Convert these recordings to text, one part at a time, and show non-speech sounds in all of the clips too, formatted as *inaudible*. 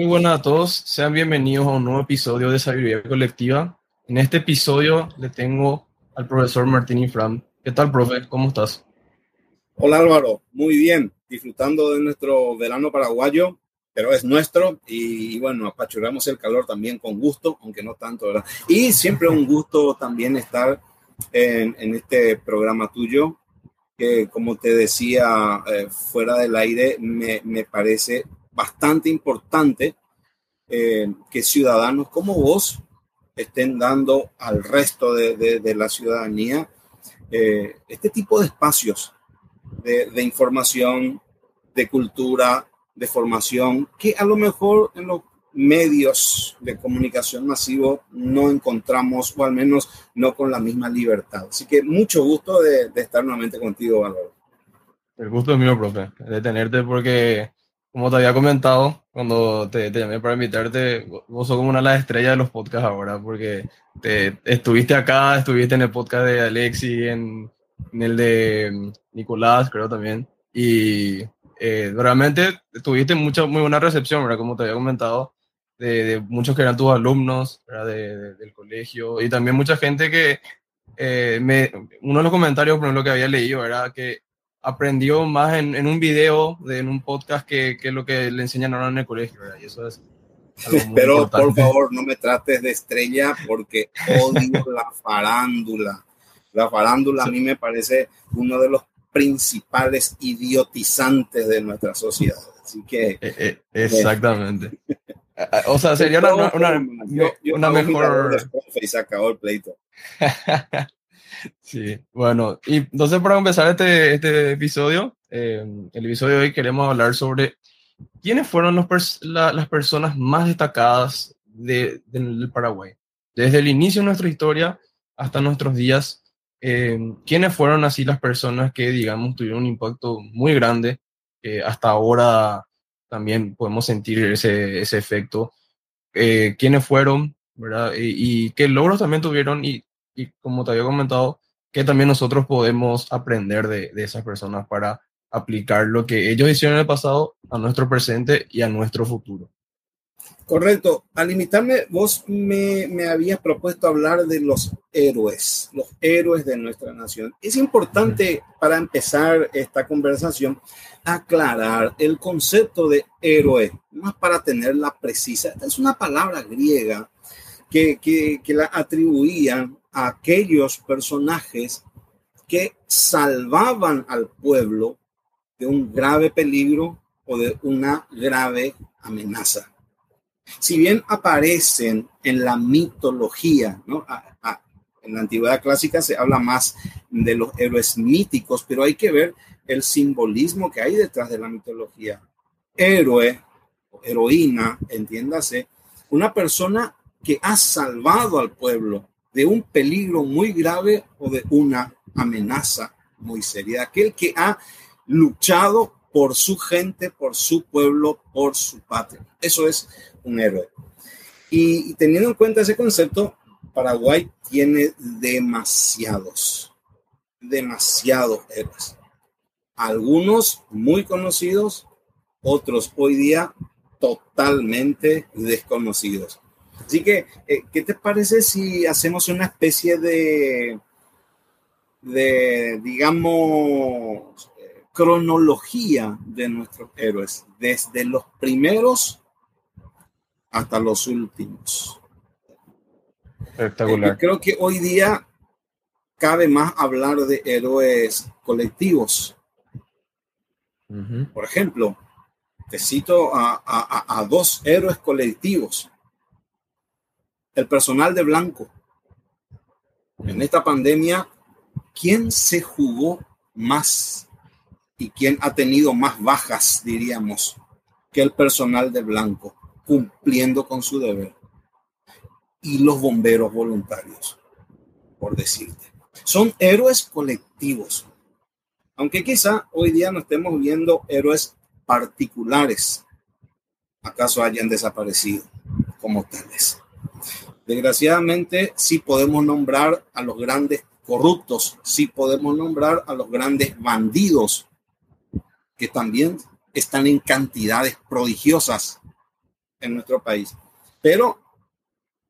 Muy buenas a todos, sean bienvenidos a un nuevo episodio de Sabiduría Colectiva. En este episodio le tengo al profesor Martín Infram. ¿Qué tal, profe? ¿Cómo estás? Hola Álvaro, muy bien, disfrutando de nuestro verano paraguayo, pero es nuestro y, bueno, apachurramos el calor también con gusto, aunque no tanto, ¿verdad? Y siempre un gusto también estar en, en este programa tuyo, que como te decía eh, fuera del aire, me, me, parece bastante importante eh, que ciudadanos como vos estén dando al resto de, de, de la ciudadanía eh, este tipo de espacios de, de, información, de cultura, de formación, que a lo mejor en los medios de comunicación masivo no encontramos, o al menos no con la misma libertad. Así que mucho gusto de, estar nuevamente contigo, Álvaro. El gusto es mío, profe, de tenerte porque, como te había comentado, cuando te, te, llamé para invitarte, vos sos como una de las estrellas de los podcasts ahora, porque te, estuviste acá, estuviste en el podcast de Alexi, en, en el de Nicolás, creo también, y eh, realmente tuviste mucha, muy buena recepción, ¿verdad? Como te había comentado, de, de muchos que eran tus alumnos. De, de, del colegio, y también mucha gente que, eh, me, uno de los comentarios, por ejemplo, que había leído, era que aprendió más en, en un video, de, en un podcast, que, que, lo que le enseñan ahora en el colegio, ¿verdad? Y eso es... Pero importante. por favor, no me trates de estrella porque odio *laughs* la farándula. La farándula a mí me parece uno de los principales idiotizantes de nuestra sociedad. Así que. Eh, eh, exactamente. *laughs* o sea, sería una, una, una, yo, yo una mejor. Y se acabó el pleito. *laughs* sí, bueno, y entonces para empezar este, este episodio, eh, el episodio de hoy queremos hablar sobre quiénes fueron los las personas más destacadas de, de, del Paraguay. Desde el inicio de nuestra historia hasta nuestros días, eh, quiénes fueron así las personas que, digamos, tuvieron un impacto muy grande, eh, hasta ahora también podemos sentir ese, ese efecto, eh, quiénes fueron, ¿verdad? Y, y, qué logros también tuvieron y, y, como te había comentado, que también nosotros podemos aprender de, de esas personas para aplicar lo que ellos hicieron en el pasado a nuestro presente y a nuestro futuro. Correcto. Al limitarme, vos me, me, habías propuesto hablar de los héroes, los héroes de nuestra nación. Es importante para empezar esta conversación aclarar el concepto de héroe, más para tenerla precisa. Esta es una palabra griega que, que, que la atribuían aquellos personajes que salvaban al pueblo de un grave peligro o de una grave amenaza si bien aparecen en la mitología, ¿no? En la antigüedad clásica se habla más de los héroes míticos, pero hay que ver el simbolismo que hay detrás de la mitología. Héroe heroína, entiéndase, una persona que ha salvado al pueblo de un peligro muy grave o de una amenaza muy seria. Aquel que ha luchado por su gente, por su pueblo, por su patria. Eso es un héroe. Y, teniendo en cuenta ese concepto, Paraguay tiene demasiados, demasiados héroes. Algunos muy conocidos, otros hoy día totalmente desconocidos. Así que, eh, ¿qué te parece si hacemos una especie de, de digamos, eh, cronología de nuestros héroes, desde los primeros hasta los últimos. Espectacular. Eh, creo que hoy día cabe más hablar de héroes colectivos. Uh -huh. Por ejemplo, te cito a, a, a, dos héroes colectivos. El personal de blanco. En esta pandemia, ¿quién se jugó más y quién ha tenido más bajas, diríamos, que el personal de blanco? cumpliendo con su deber. Y los bomberos voluntarios, por decirte. Son héroes colectivos. Aunque quizá hoy día no estemos viendo héroes particulares. ¿Acaso hayan desaparecido como tales? Desgraciadamente, sí podemos nombrar a los grandes corruptos, sí podemos nombrar a los grandes bandidos, que también están en cantidades prodigiosas en nuestro país, pero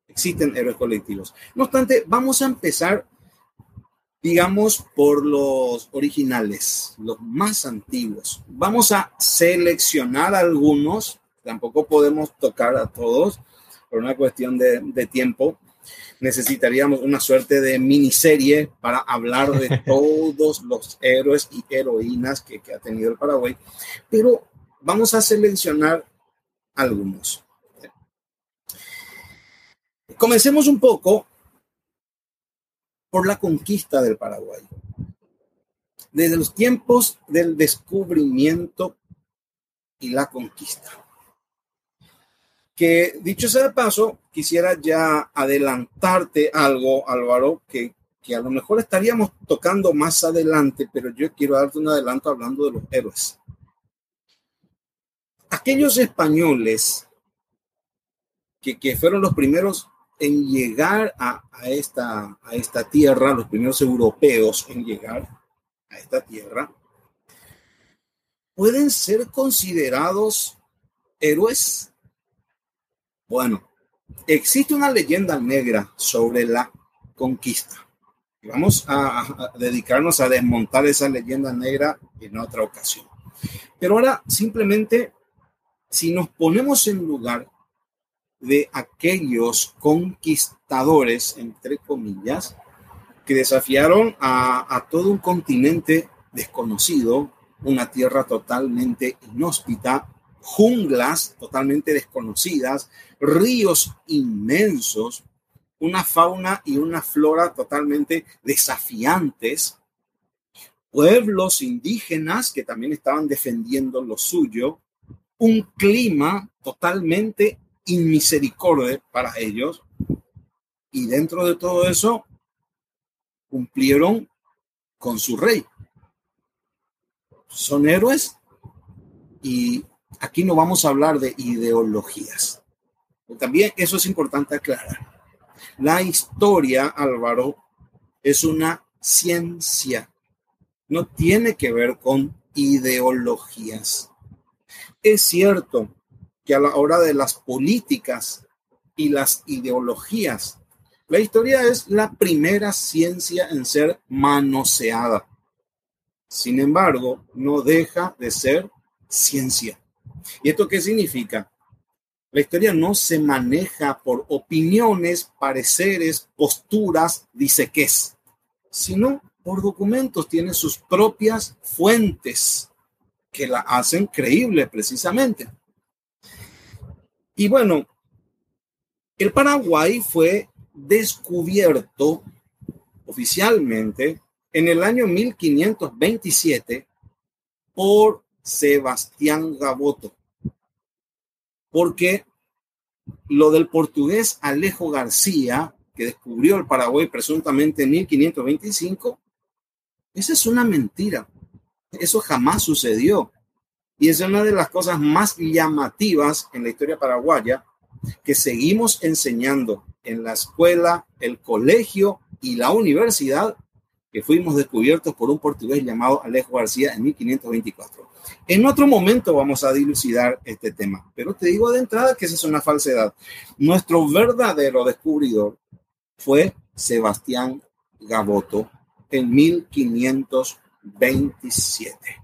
existen héroes colectivos. No obstante, vamos a empezar, digamos, por los originales, los más antiguos. Vamos a seleccionar algunos, tampoco podemos tocar a todos por una cuestión de, de tiempo. Necesitaríamos una suerte de miniserie para hablar de *laughs* todos los héroes y heroínas que, que ha tenido el Paraguay, pero vamos a seleccionar algunos. Comencemos un poco por la conquista del Paraguay. Desde los tiempos del descubrimiento y la conquista. Que dicho sea de paso, quisiera ya adelantarte algo, Álvaro, que, que a lo mejor estaríamos tocando más adelante, pero yo quiero darte un adelanto hablando de los héroes. Aquellos españoles que, que fueron los primeros en llegar a, esta, a esta tierra, los primeros europeos en llegar a esta tierra, pueden ser considerados héroes. Bueno, existe una leyenda negra sobre la conquista. Vamos a, dedicarnos a desmontar esa leyenda negra en otra ocasión. Pero ahora simplemente, si nos ponemos en lugar de aquellos conquistadores, entre comillas, que desafiaron a, todo un continente desconocido, una tierra totalmente inhóspita, junglas totalmente desconocidas, ríos inmensos, una fauna y una flora totalmente desafiantes, pueblos indígenas que también estaban defendiendo lo suyo, un clima totalmente inmisericordia para ellos. Y dentro de todo eso, cumplieron con su rey. Son héroes y aquí no vamos a hablar de ideologías. También eso es importante aclarar. La historia, Álvaro, es una ciencia. No tiene que ver con ideologías. Es cierto que a la hora de las políticas y las ideologías. La historia es la primera ciencia en ser manoseada. Sin embargo, no deja de ser ciencia. ¿Y esto qué significa? La historia no se maneja por opiniones, pareceres, posturas, dice qué es, sino por documentos, tiene sus propias fuentes que la hacen creíble precisamente. Y bueno, el Paraguay fue descubierto oficialmente en el año 1527 por Sebastián Gaboto, porque lo del portugués Alejo García, que descubrió el Paraguay presuntamente en 1525, esa es una mentira. Eso jamás sucedió. Y es una de las cosas más llamativas en la historia paraguaya que seguimos enseñando en la escuela, el colegio y la universidad, que fuimos descubiertos por un portugués llamado Alejo García en 1524. En otro momento vamos a dilucidar este tema, pero te digo de entrada que esa es una falsedad. Nuestro verdadero descubridor fue Sebastián Gaboto en 1527.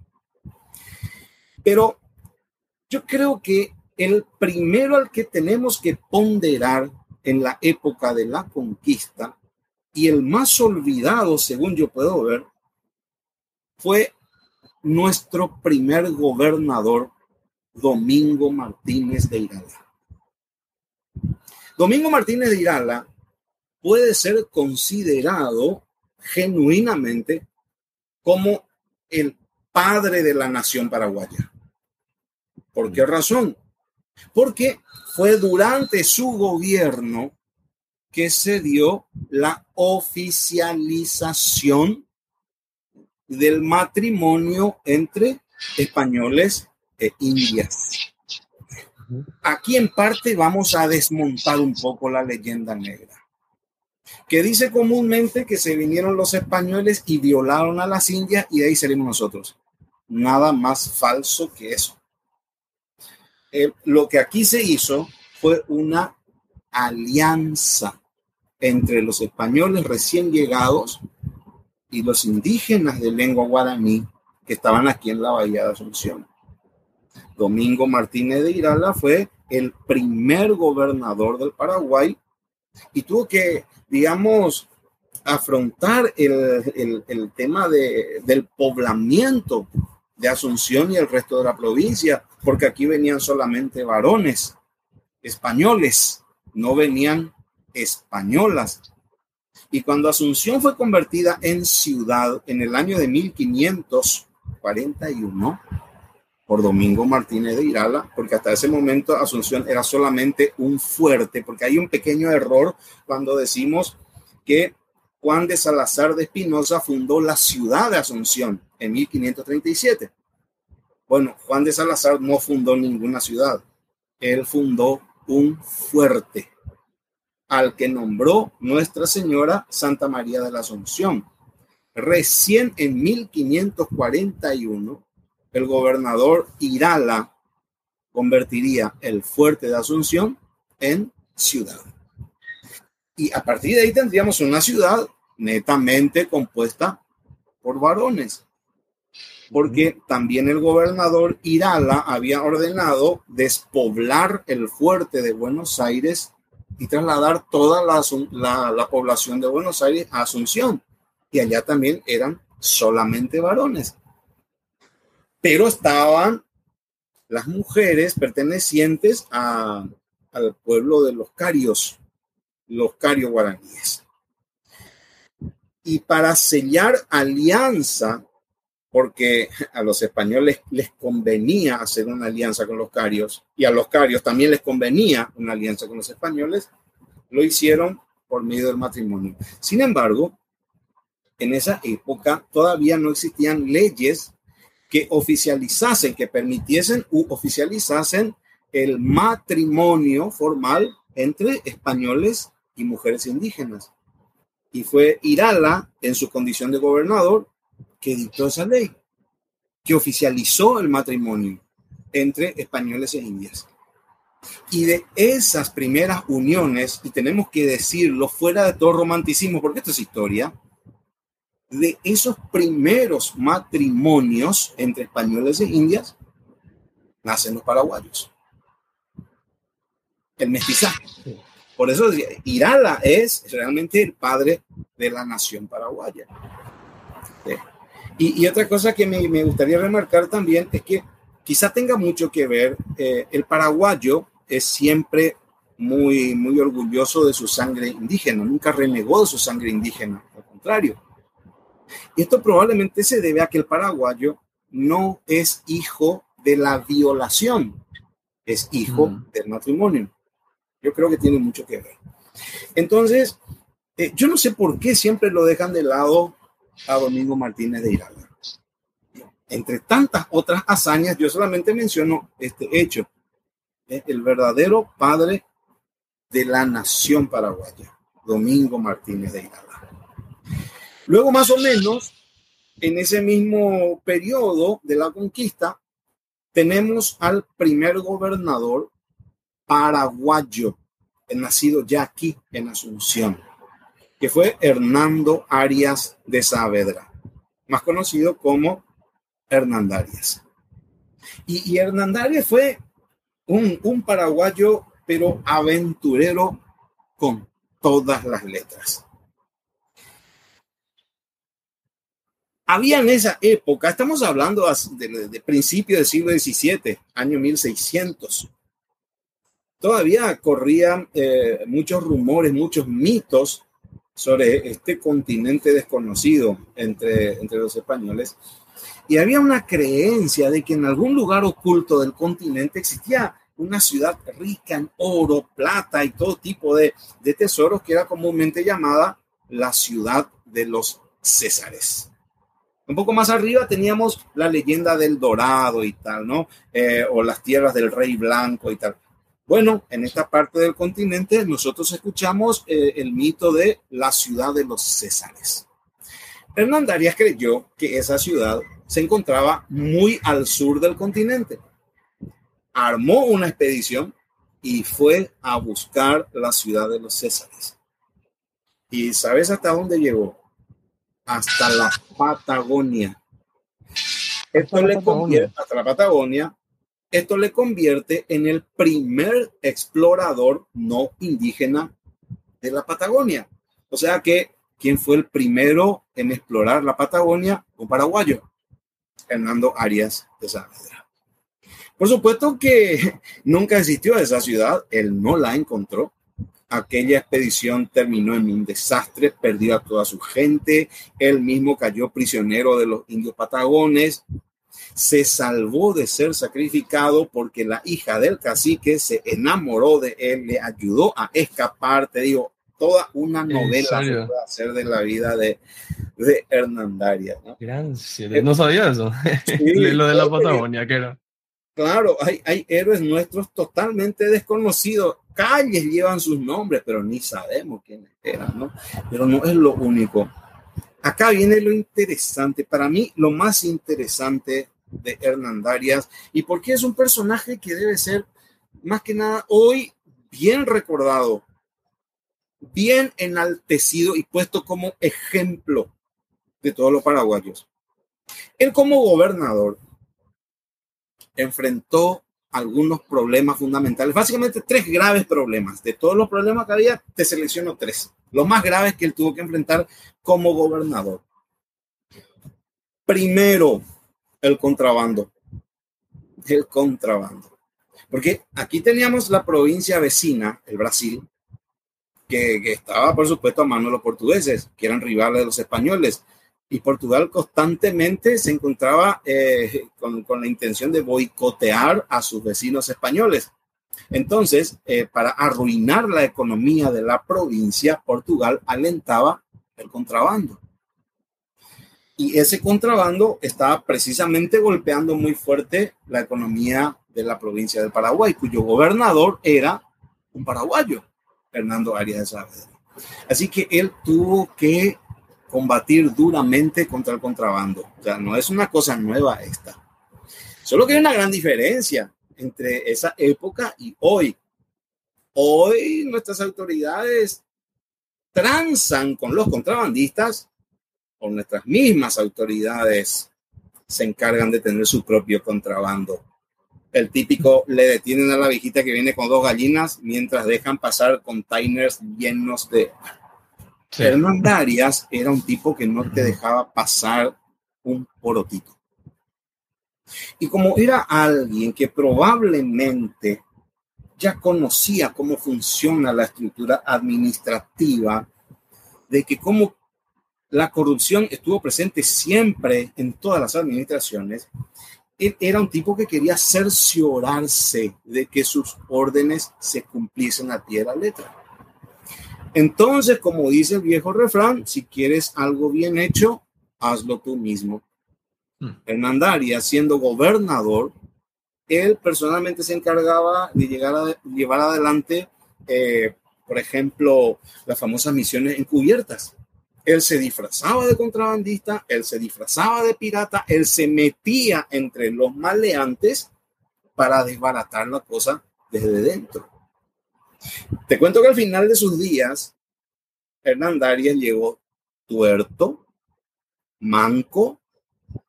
Pero yo creo que el primero al que tenemos que ponderar en la época de la conquista y el más olvidado, según yo puedo ver, fue nuestro primer gobernador, Domingo Martínez de Irala. Domingo Martínez de Irala puede ser considerado genuinamente como el padre de la nación paraguaya. ¿Por qué razón? Porque fue durante su gobierno que se dio la oficialización del matrimonio entre españoles e indias. Aquí en parte vamos a desmontar un poco la leyenda negra, que dice comúnmente que se vinieron los españoles y violaron a las indias y de ahí salimos nosotros. Nada más falso que eso eh, lo que aquí se hizo fue una alianza entre los españoles recién llegados y los indígenas de lengua guaraní que estaban aquí en la Bahía de Asunción. Domingo Martínez de Irala fue el primer gobernador del Paraguay y tuvo que, digamos, afrontar el, el, tema de, del poblamiento de Asunción y el resto de la provincia, porque aquí venían solamente varones españoles, no venían españolas. Y cuando Asunción fue convertida en ciudad en el año de 1541 por Domingo Martínez de Irala, porque hasta ese momento Asunción era solamente un fuerte, porque hay un pequeño error cuando decimos que Juan de Salazar de Espinosa fundó la ciudad de Asunción en 1537. Bueno, Juan de Salazar no fundó ninguna ciudad, él fundó un fuerte al que nombró Nuestra Señora Santa María de la Asunción. Recién en 1541, el gobernador Irala convertiría el fuerte de Asunción en ciudad. Y a partir de ahí tendríamos una ciudad netamente compuesta por varones, porque también el gobernador Irala había ordenado despoblar el fuerte de Buenos Aires y trasladar toda la, población de Buenos Aires a Asunción. Y allá también eran solamente varones. Pero estaban las mujeres pertenecientes a, al pueblo de los carios, los carios guaraníes. Y para sellar alianza, porque a los españoles les convenía hacer una alianza con los carios y a los carios también les convenía una alianza con los españoles, lo hicieron por medio del matrimonio. Sin embargo, en esa época todavía no existían leyes que oficializasen, que permitiesen u oficializasen el matrimonio formal entre españoles y mujeres indígenas y fue Irala, en su condición de gobernador, que dictó esa ley, que oficializó el matrimonio entre españoles e indias. Y de esas primeras uniones, y tenemos que decirlo fuera de todo romanticismo, porque esto es historia, de esos primeros matrimonios entre españoles e indias, nacen los paraguayos. El mestizaje. Por eso Irala es realmente el padre de la nación paraguaya. Y, otra cosa que me, gustaría remarcar también es que quizá tenga mucho que ver, eh, el paraguayo es siempre muy, muy orgulloso de su sangre indígena, nunca renegó de su sangre indígena, al contrario. Y esto probablemente se debe a que el paraguayo no es hijo de la violación, es hijo mm. del matrimonio. Yo creo que tiene mucho que ver. Entonces, eh, yo no sé por qué siempre lo dejan de lado a Domingo Martínez de Irala. Entre tantas otras hazañas, yo solamente menciono este hecho. el verdadero padre de la nación paraguaya, Domingo Martínez de Irala. Luego, más o menos, en ese mismo periodo de la conquista, tenemos al primer gobernador paraguayo, nacido ya aquí en Asunción, que fue Hernando Arias de Saavedra, más conocido como Hernandarias. Y, y Hernandarias fue un, paraguayo, pero aventurero con todas las letras. Había en esa época, estamos hablando de, de, principio del siglo XVII, año 1600, todavía corrían eh, muchos rumores, muchos mitos sobre este continente desconocido entre, entre los españoles. Y había una creencia de que en algún lugar oculto del continente existía una ciudad rica en oro, plata y todo tipo de, de tesoros que era comúnmente llamada la ciudad de los Césares. Un poco más arriba teníamos la leyenda del Dorado y tal, ¿no? Eh, o las tierras del Rey Blanco y tal. Bueno, en esta parte del continente nosotros escuchamos eh, el mito de la ciudad de los Césares. Hernán Arias creyó que esa ciudad se encontraba muy al sur del continente, armó una expedición y fue a buscar la ciudad de los Césares. ¿Y sabes hasta dónde llegó? Hasta la Patagonia. Esto le convierte hasta la Patagonia. Esto le convierte en el primer explorador no indígena de la Patagonia. O sea que, ¿quién fue el primero en explorar la Patagonia? Un paraguayo, Hernando Arias de Saavedra. Por supuesto que *laughs* nunca existió esa ciudad, él no la encontró. Aquella expedición terminó en un desastre, perdió a toda su gente, él mismo cayó prisionero de los indios patagones, se salvó de ser sacrificado porque la hija del cacique se enamoró de él, le ayudó a escapar, te digo, toda una novela se puede hacer de la vida de, de Hernandarias. ¿no? no sabía eso, *laughs* lo de la Patagonia, que era. Claro, hay, hay héroes nuestros totalmente desconocidos. Calles llevan sus nombres, pero ni sabemos quiénes eran, ¿no? Pero no es lo único. Acá viene lo interesante. Para mí, lo más interesante de Hernandarias y porque es un personaje que debe ser más que nada hoy bien recordado, bien enaltecido y puesto como ejemplo de todos los paraguayos. Él como gobernador enfrentó algunos problemas fundamentales, básicamente tres graves problemas. De todos los problemas que había, te selecciono tres. Los más graves que él tuvo que enfrentar como gobernador. Primero, el contrabando. El contrabando. Porque aquí teníamos la provincia vecina, el Brasil, que, estaba, por supuesto, a mano de los portugueses, que eran rivales de los españoles y Portugal constantemente se encontraba eh, con, con, la intención de boicotear a sus vecinos españoles. Entonces, eh, para arruinar la economía de la provincia, Portugal alentaba el contrabando. Y ese contrabando estaba precisamente golpeando muy fuerte la economía de la provincia del Paraguay, cuyo gobernador era un paraguayo, Fernando Arias de Saavedra. Así que él tuvo que combatir duramente contra el contrabando. O sea, no es una cosa nueva esta. Solo que hay una gran diferencia entre esa época y hoy. Hoy nuestras autoridades transan con los contrabandistas o nuestras mismas autoridades se encargan de tener su propio contrabando. El típico le detienen a la viejita que viene con dos gallinas mientras dejan pasar containers llenos de Hernán Darias era un tipo que no te dejaba pasar un porotito. Y como era alguien que probablemente ya conocía cómo funciona la estructura administrativa, de que como la corrupción estuvo presente siempre en todas las administraciones, él era un tipo que quería cerciorarse de que sus órdenes se cumpliesen a pie de la letra. Entonces, como dice el viejo refrán, si quieres algo bien hecho, hazlo tú mismo. Hmm. Hernandarias, siendo gobernador, él personalmente se encargaba de llegar a llevar adelante, eh, por ejemplo, las famosas misiones encubiertas. Él se disfrazaba de contrabandista, él se disfrazaba de pirata, él se metía entre los maleantes para desbaratar la cosa desde dentro. Te cuento que al final de sus días, Hernán Darias llegó tuerto, manco,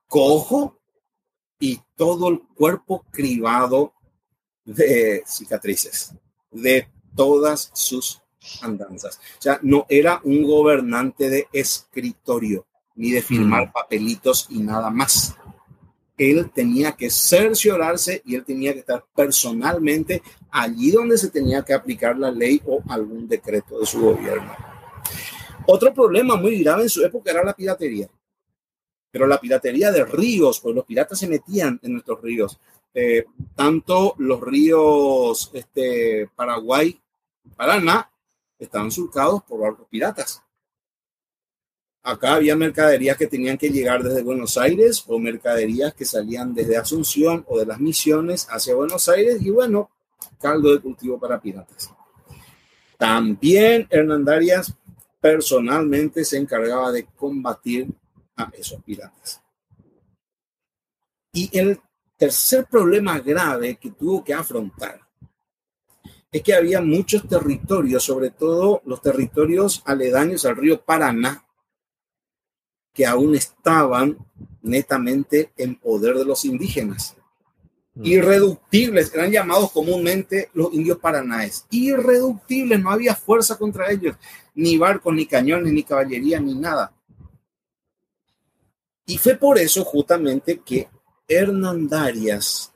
cojo y todo el cuerpo cribado de cicatrices, de todas sus andanzas. O sea, no era un gobernante de escritorio, ni de firmar mm. papelitos y nada más él tenía que cerciorarse y él tenía que estar personalmente allí donde se tenía que aplicar la ley o algún decreto de su gobierno. Otro problema muy grave en su época era la piratería. Pero la piratería de ríos, pues los piratas se metían en nuestros ríos. Eh, tanto los ríos este, Paraguay, Paraná, estaban surcados por barcos piratas. Acá había mercaderías que tenían que llegar desde Buenos Aires o mercaderías que salían desde Asunción o de las misiones hacia Buenos Aires y bueno, caldo de cultivo para piratas. También Hernandarias personalmente se encargaba de combatir a esos piratas. Y él tercer problema grave que tuvo que afrontar es que había muchos territorios, sobre todo los territorios aledaños al río Paraná, que aún estaban netamente en poder de los indígenas. Mm. Irreductibles, eran llamados comúnmente los indios paranaes. Irreductibles, no había fuerza contra ellos, ni barcos, ni cañones, ni caballería, ni nada. Y fue por eso justamente que Hernandarias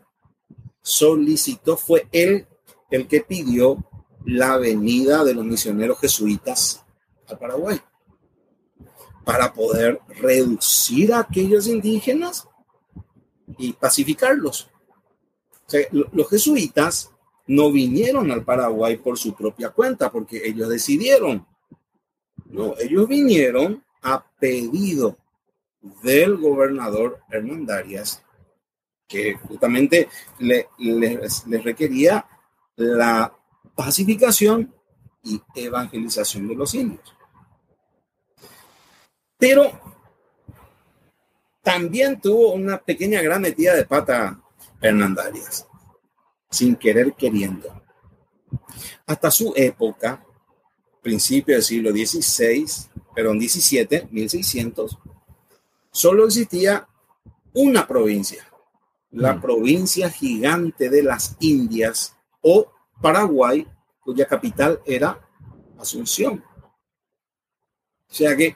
solicitó, fue él el que pidió la venida de los misioneros jesuitas al Paraguay para poder reducir a aquellos indígenas y pacificarlos. los jesuitas no vinieron al Paraguay por su propia cuenta, porque ellos decidieron. No, ellos vinieron a pedido del gobernador Hernandarias, que justamente le, les requería la pacificación y evangelización de los indios. Pero también tuvo una pequeña gran metida de pata Hernandarias, sin querer queriendo. Hasta su época, principio del siglo XVI, perdón, XVII, 1600, solo existía una provincia, la mm. provincia gigante de las Indias o Paraguay, cuya capital era Asunción. O sea que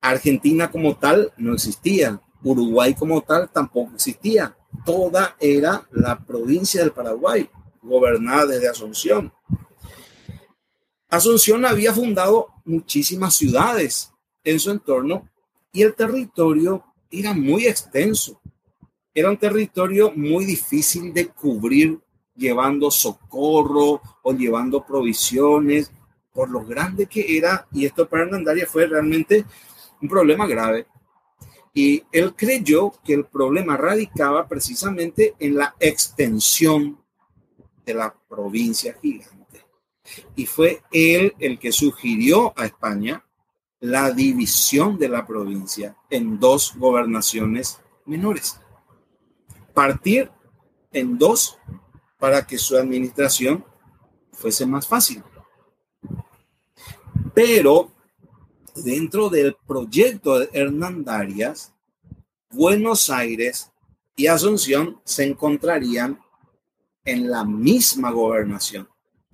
Argentina como tal no existía, Uruguay como tal tampoco existía. Toda era la provincia del Paraguay, gobernada desde Asunción. Asunción había fundado muchísimas ciudades en su entorno y el territorio era muy extenso. Era un territorio muy difícil de cubrir llevando socorro o llevando provisiones por lo grande que era. Y esto para Hernandaria fue realmente un problema grave. Y él creyó que el problema radicaba precisamente en la extensión de la provincia gigante. Y fue él el que sugirió a España la división de la provincia en dos gobernaciones menores. Partir en dos para que su administración fuese más fácil. Pero dentro del proyecto de Hernandarias, Buenos Aires y Asunción se encontrarían en la misma gobernación.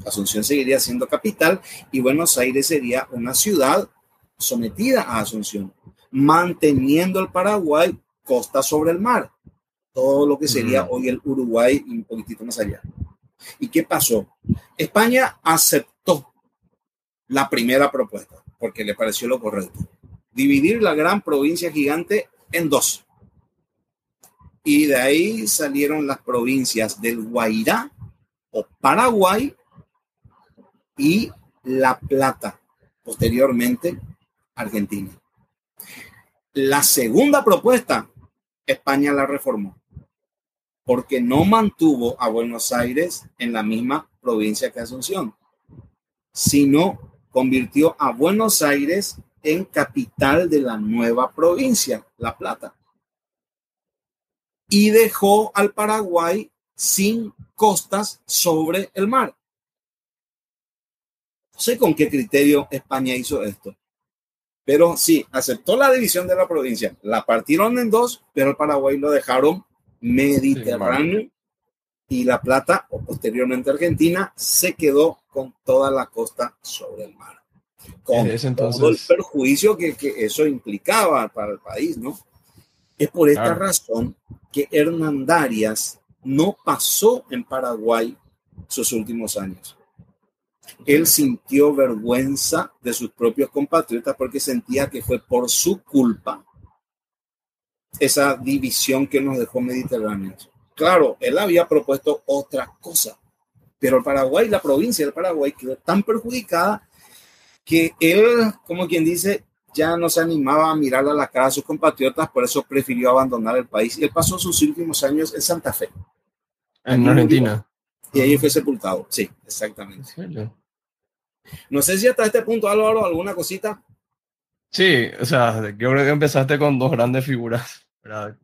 Asunción seguiría siendo capital y Buenos Aires sería una ciudad sometida a Asunción, manteniendo el Paraguay costa sobre el mar, todo lo que sería hoy el Uruguay y un poquitito más allá. ¿Y qué pasó? España aceptó la primera propuesta porque le pareció lo correcto. Dividir la gran provincia gigante en dos. Y de ahí salieron las provincias del Guairá o Paraguay y La Plata, posteriormente Argentina. La segunda propuesta, España la reformó, porque no mantuvo a Buenos Aires en la misma provincia que Asunción, sino convirtió a Buenos Aires en capital de la nueva provincia, La Plata. Y dejó al Paraguay sin costas sobre el mar. No sé con qué criterio España hizo esto. Pero sí, aceptó la división de la provincia. La partieron en dos, pero el Paraguay lo dejaron mediterráneo y La Plata, o posteriormente Argentina, se quedó con toda la costa sobre el mar. Con todo el perjuicio que, eso implicaba para el país, ¿no? Es por esta razón que Hernandarias no pasó en Paraguay sus últimos años. Él sintió vergüenza de sus propios compatriotas porque sentía que fue por su culpa esa división que nos dejó Mediterráneo. Claro, él había propuesto otra cosa, pero el Paraguay, la provincia del Paraguay quedó tan perjudicada que él, como quien dice, ya no se animaba a mirar a la cara a sus compatriotas, por eso prefirió abandonar el país. Y él pasó sus últimos años en Santa Fe. En Argentina. Y ahí fue sepultado, sí, exactamente. No sé si hasta este punto, Álvaro, alguna cosita. Sí, o sea, yo creo que empezaste con dos grandes figuras, ¿verdad?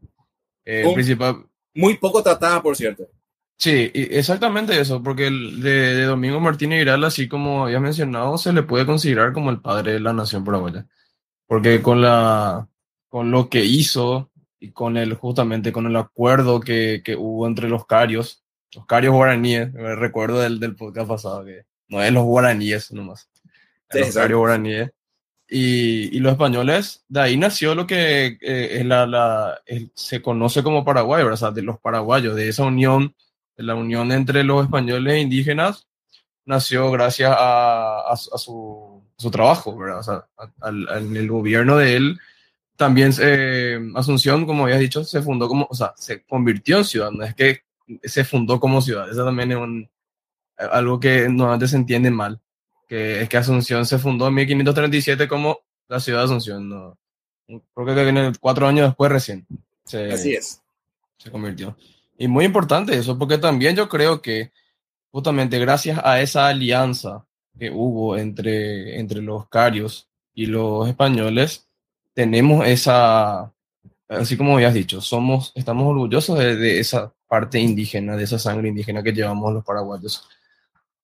Eh, principal, Muy poco tratada, por cierto. Sí, exactamente eso, porque el de, Domingo Martínez Iral, así como había mencionado, se le puede considerar como el padre de la nación paraguaya. Porque con, la, con lo que hizo y con el, justamente con el acuerdo que, que hubo entre los carios, los carios guaraníes, me recuerdo del, del podcast pasado, que no es los guaraníes nomás, los carios guaraníes, y, y, los españoles, de ahí nació lo que eh, es la, la se conoce como Paraguay, ¿verdad? O sea, de los paraguayos, de esa unión, de la unión entre los españoles e indígenas, nació gracias a, a, su, su, trabajo, ¿verdad? O sea, al, el gobierno de él también eh, Asunción, como habías dicho, se fundó como, o sea, se convirtió en ciudad, no es que se fundó como ciudad, eso también es un, algo que normalmente se entiende mal, que es que Asunción se fundó en 1537 como la ciudad de Asunción, no, creo que viene cuatro años después recién. Se, Así es. Se convirtió. Y muy importante eso, porque también yo creo que justamente gracias a esa alianza que hubo entre, entre los carios y los españoles, tenemos esa, así como habías dicho, somos, estamos orgullosos de, esa parte indígena, de esa sangre indígena que llevamos los paraguayos.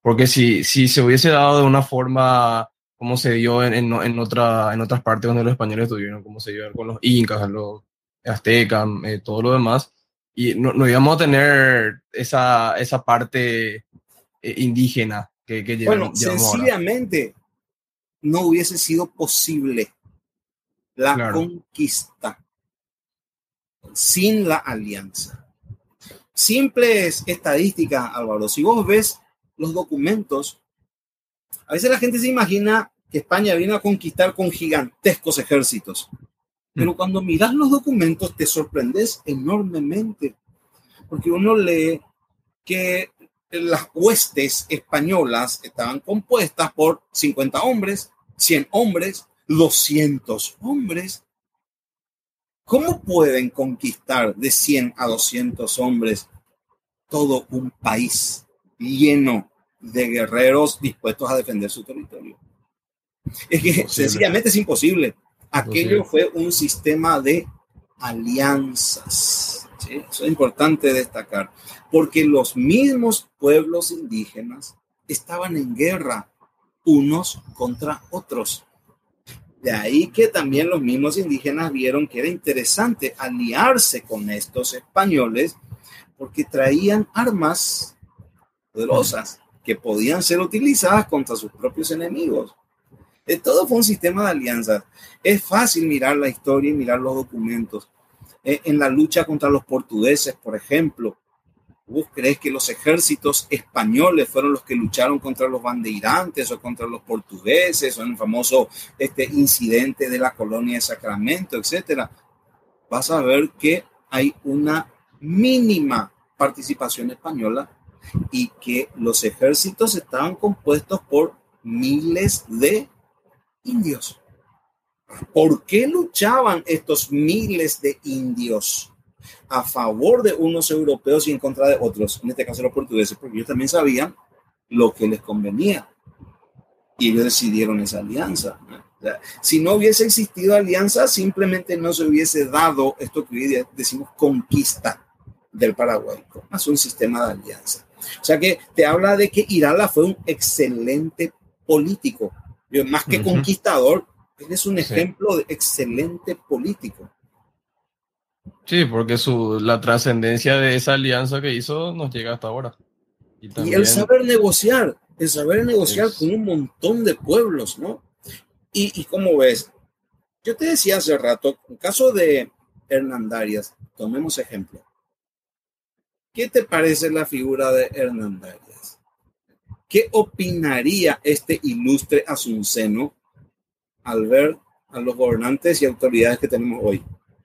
Porque si, si se hubiese dado de una forma como se dio en, en, otra, en otras partes donde los españoles estuvieron, como se dio con los incas, los aztecas, eh, todo lo demás, y no, no, íbamos a tener esa, esa parte eh, indígena que, que llevamos. Bueno, sencillamente no hubiese sido posible la conquista sin la alianza. Simples estadísticas, Álvaro. Si vos ves los documentos, a veces la gente se imagina que España vino a conquistar con gigantescos ejércitos. Pero mm. cuando miras los documentos te sorprendes enormemente, porque uno lee que las huestes españolas estaban compuestas por 50 hombres, 100 hombres, 200 hombres. ¿Cómo pueden conquistar de 100 a 200 hombres todo un país lleno de guerreros dispuestos a defender su territorio? Es que sencillamente es imposible. Aquello fue un sistema de alianzas. Eso es importante destacar, porque los mismos pueblos indígenas estaban en guerra unos contra otros. De ahí que también los mismos indígenas vieron que era interesante aliarse con estos españoles porque traían armas poderosas que podían ser utilizadas contra sus propios enemigos. De todo fue un sistema de alianzas. Es fácil mirar la historia y mirar los documentos. Eh, en la lucha contra los portugueses, por ejemplo, ¿Vos crees que los ejércitos españoles fueron los que lucharon contra los bandeirantes o contra los portugueses o en el famoso este incidente de la colonia de Sacramento, etcétera? Vas a ver que hay una mínima participación española y que los ejércitos estaban compuestos por miles de indios. ¿Por qué luchaban estos miles de indios? a favor de unos europeos y en contra de otros, en este caso los portugueses, porque ellos también sabían lo que les convenía y ellos decidieron esa alianza. si no hubiese existido alianza, simplemente no se hubiese dado esto que hoy decimos conquista del Paraguay, más un sistema de alianza. O sea que te habla de que Irala fue un excelente político, más que conquistador, es un ejemplo de excelente político. Sí, porque su, la trascendencia de esa alianza que hizo nos llega hasta ahora. Y, el saber negociar, el saber negociar con un montón de pueblos, ¿no? Y, y como ves, yo te decía hace rato, en caso de Hernandarias, tomemos ejemplo. ¿Qué te parece la figura de Hernandarias? ¿Qué opinaría este ilustre asunceno al ver a los gobernantes y autoridades que tenemos hoy?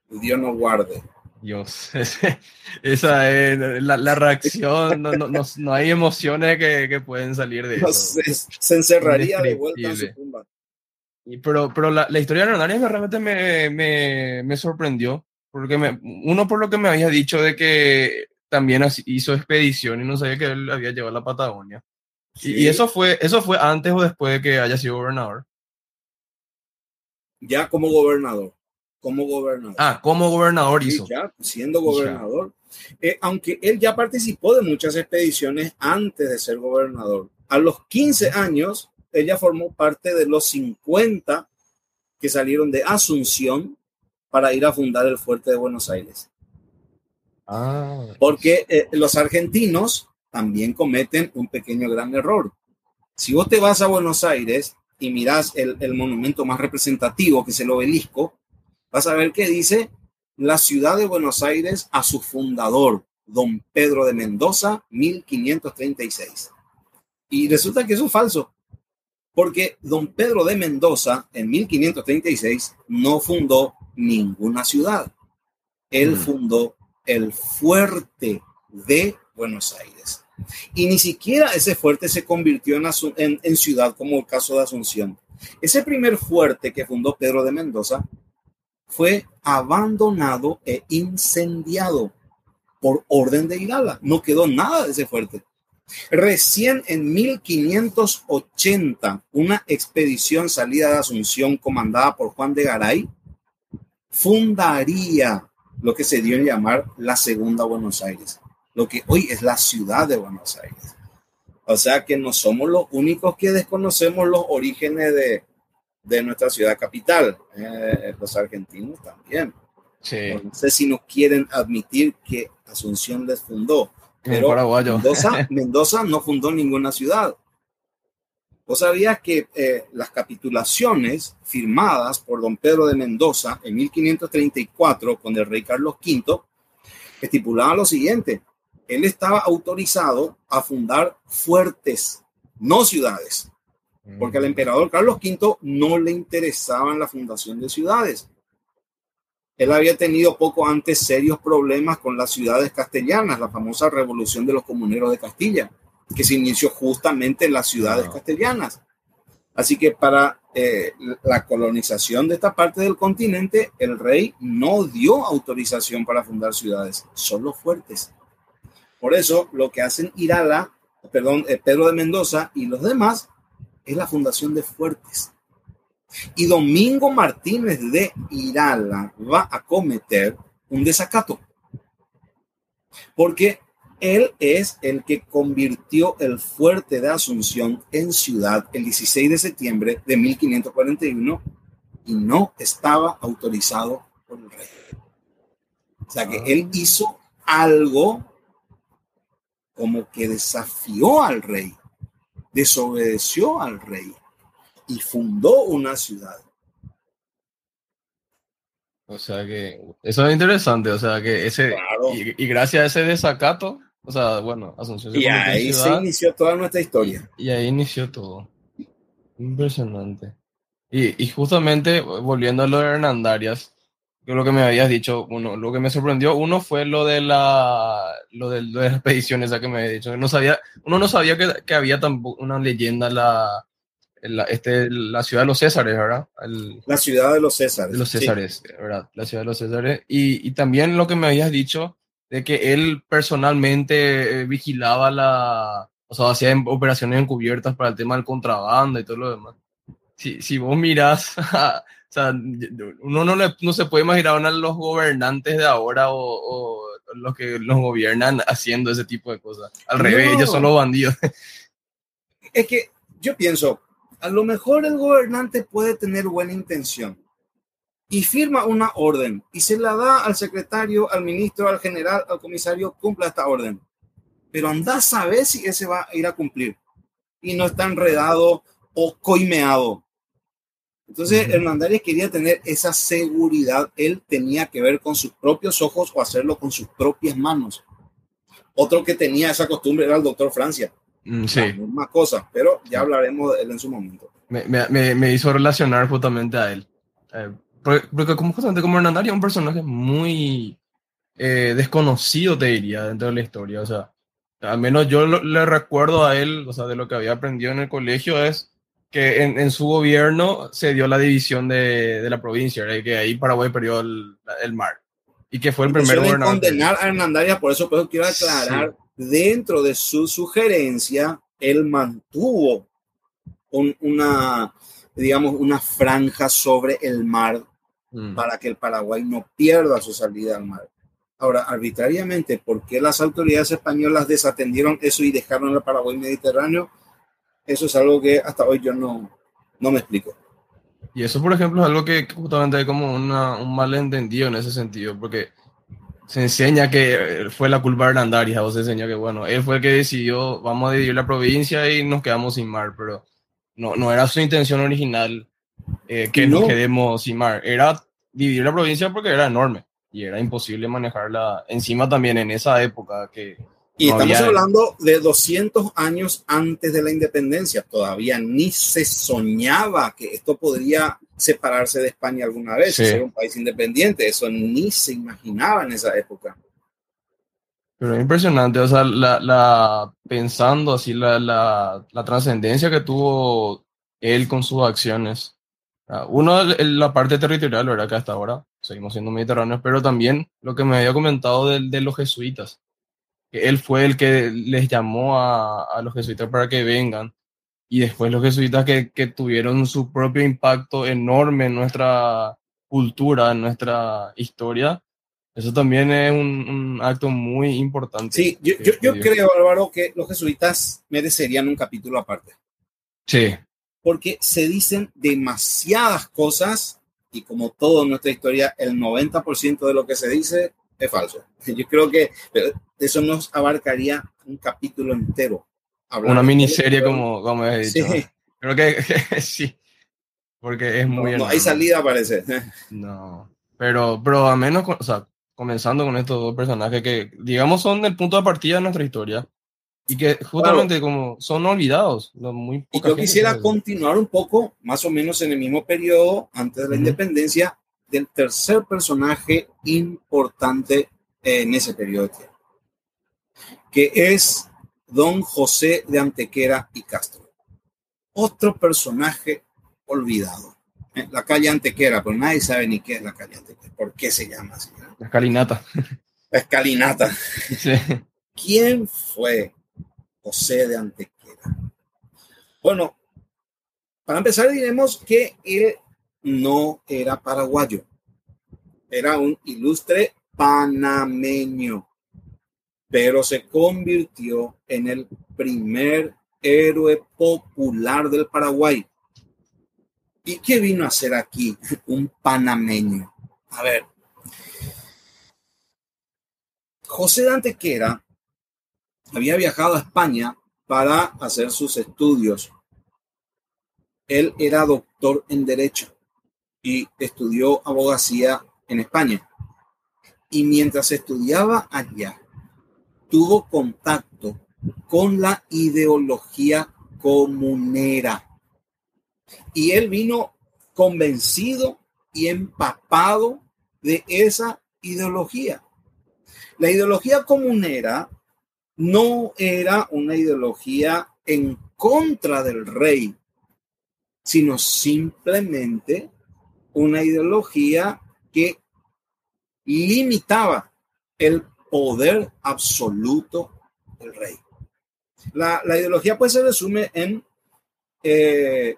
Dios nos guarde. Dios, *laughs* esa es la, reacción, no, no, no, hay emociones que, que pueden salir de eso. Se, encerraría de vuelta en su tumba. Y, pero pero la, la historia de Hernandez realmente me, me, me sorprendió, porque me, uno por lo que me había dicho de que también hizo expedición y no sabía que él había llevado a la Patagonia. Y, y, eso, fue, eso fue antes o después de que haya sido gobernador. Ya como gobernador. como gobernador. Ah, como gobernador hizo. ya, siendo gobernador. Eh, aunque él ya participó de muchas expediciones antes de ser gobernador. A los 15 años, ella formó parte de los 50 que salieron de Asunción para ir a fundar el fuerte de Buenos Aires. Ah. Porque eh, los argentinos también cometen un pequeño gran error. Si vos te vas a Buenos Aires y mirás el, el monumento más representativo, que es el obelisco, vas a ver que dice la ciudad de Buenos Aires a su fundador, don Pedro de Mendoza, 1536. Y resulta que eso es falso, porque don Pedro de Mendoza en 1536 no fundó ninguna ciudad. Él mm. fundó el fuerte de Buenos Aires. Y ni siquiera ese fuerte se convirtió en, ciudad como el caso de Asunción. Ese primer fuerte que fundó Pedro de Mendoza fue abandonado e incendiado por orden de Irala. No quedó nada de ese fuerte. Recién en 1580, una expedición salida de Asunción comandada por Juan de Garay fundaría lo que se dio en llamar la Segunda Buenos Aires, lo que hoy es la ciudad de Buenos Aires. O sea que no somos los únicos que desconocemos los orígenes de, de nuestra ciudad capital, eh, los argentinos también. No sé si nos quieren admitir que Asunción les fundó, pero Mendoza, *laughs* Mendoza no fundó ninguna ciudad. ¿Vos sabías que eh, las capitulaciones firmadas por don Pedro de Mendoza en 1534 con el rey Carlos V estipulaban lo siguiente? Él estaba autorizado a fundar fuertes, no ciudades, porque al mm. emperador Carlos V no le interesaban la fundación de ciudades. Él había tenido poco antes serios problemas con las ciudades castellanas, la famosa revolución de los comuneros de Castilla que se inició justamente en las ciudades castellanas. Así que para eh, la colonización de esta parte del continente, el rey no dio autorización para fundar ciudades, solo fuertes. Por eso lo que hacen Irala, perdón, eh, Pedro de Mendoza y los demás es la fundación de fuertes. Y Domingo Martínez de Irala va a cometer un desacato. Porque él es el que convirtió el fuerte de Asunción en ciudad el 16 de septiembre de 1541 y no estaba autorizado por el rey. O sea que él ah. hizo algo como que desafió al rey, desobedeció al rey y fundó una ciudad. O sea que eso es interesante, o sea que ese y, gracias a ese desacato o sea, bueno, Asunción. y ahí se inició toda nuestra historia. Y ahí inició todo. Impresionante. Y, y justamente, volviendo a lo de Hernandarias, que lo que me habías dicho, uno, lo que me sorprendió, uno fue lo de la, lo de, las expediciones, que me había dicho. No sabía, uno no sabía que, que había tampoco una leyenda, la, la, este, la ciudad de los Césares, ¿verdad? la ciudad de los Césares. De los Césares, ¿verdad? La ciudad de los Césares. Y, y también lo que me habías dicho de que él personalmente eh, vigilaba la, o sea, hacía operaciones encubiertas para el tema del contrabando y todo lo demás. Si, si vos mirás, *laughs* o sea, uno no, le, no se puede imaginar a los gobernantes de ahora o, los que los gobiernan haciendo ese tipo de cosas. Al revés, ellos son los bandidos. *laughs* Es que yo pienso, a lo mejor el gobernante puede tener buena intención, y firma una orden y se la da al secretario, al ministro, al general, al comisario, cumpla esta orden. Pero anda a saber si ese va a ir a cumplir y no está enredado o coimeado. Entonces, Hernandarias quería tener esa seguridad. Él tenía que ver con sus propios ojos o hacerlo con sus propias manos. Otro que tenía esa costumbre era el doctor Francia. Mm, sí. Una cosa, pero ya hablaremos de él en su momento. Me, me, me hizo relacionar justamente a él. Eh, porque, como justamente como Hernandaria es un personaje muy eh, desconocido, te diría, dentro de la historia. O sea, al menos yo le recuerdo a él, o sea, de lo que había aprendido en el colegio es que en, en su gobierno se dio la división de, de la provincia, que ahí Paraguay perdió el, el, mar. Y que fue el primer gobernador. condenar a Hernandaria, por eso, quiero aclarar, dentro de su sugerencia, él mantuvo un, una, digamos, una franja sobre el mar mm. para que el Paraguay no pierda su salida al mar. Ahora, arbitrariamente, ¿por qué las autoridades españolas desatendieron eso y dejaron el Paraguay Mediterráneo? Eso es algo que hasta hoy yo no, no me explico. Y eso, por ejemplo, es algo que justamente hay como una, un malentendido en ese sentido, porque se enseña que fue la culpa de Hernandariz, o se enseña que, bueno, él fue el que decidió, vamos a dividir la provincia y nos quedamos sin mar, pero no, no era su intención original eh, que nos quedemos sin mar, era dividir la provincia porque era enorme y era imposible manejarla encima también en esa época que... Y estamos hablando de 200 años antes de la independencia, todavía ni se soñaba que esto podría separarse de España alguna vez, ser un país independiente, eso ni se imaginaba en esa época. Pero es impresionante, o sea, la, la pensando así, la, la, la trascendencia que tuvo él con sus acciones. Uno, la parte territorial, ¿verdad? Que hasta ahora seguimos siendo mediterráneos, pero también lo que me había comentado de, de los jesuitas, que él fue el que les llamó a, a, los jesuitas para que vengan, y después los jesuitas que, que tuvieron su propio impacto enorme en nuestra cultura, en nuestra historia, eso también es un, un acto muy importante. Sí, yo, yo, yo creo, Álvaro, que los jesuitas merecerían un capítulo aparte. Sí. Porque se dicen demasiadas cosas y como todo en nuestra historia, el 90% de lo que se dice es falso. *laughs* Yo creo que eso nos abarcaría un capítulo entero. Una miniserie, como, como he dicho. Sí. Creo que, *laughs* sí, porque es muy... No, no hay salida, parece. No, pero, pero a menos, o sea, comenzando con estos dos personajes que, digamos, son el punto de partida de nuestra historia y que justamente como son olvidados. Muy y yo quisiera continuar un poco, más o menos en el mismo periodo, antes de la independencia, del tercer personaje importante en ese periodo que es don José de Antequera y Castro. Otro personaje olvidado. Eh, la calle Antequera, pero nadie sabe ni qué es la calle Antequera, por qué se llama así. La escalinata. La escalinata. Sí. ¿Quién fue José de Antequera. Bueno, para empezar diremos que él no era paraguayo, era un ilustre panameño, pero se convirtió en el primer héroe popular del Paraguay. ¿Y qué vino a hacer aquí un panameño? A ver, José de Antequera había viajado a España para hacer sus estudios. Él era doctor en Derecho y estudió abogacía en España. Y mientras estudiaba allá, tuvo contacto con la ideología comunera. Y él vino convencido y empapado de esa ideología. La ideología comunera no era una ideología en contra del rey, sino simplemente una ideología que limitaba el poder absoluto del rey. La, ideología pues se resume en eh,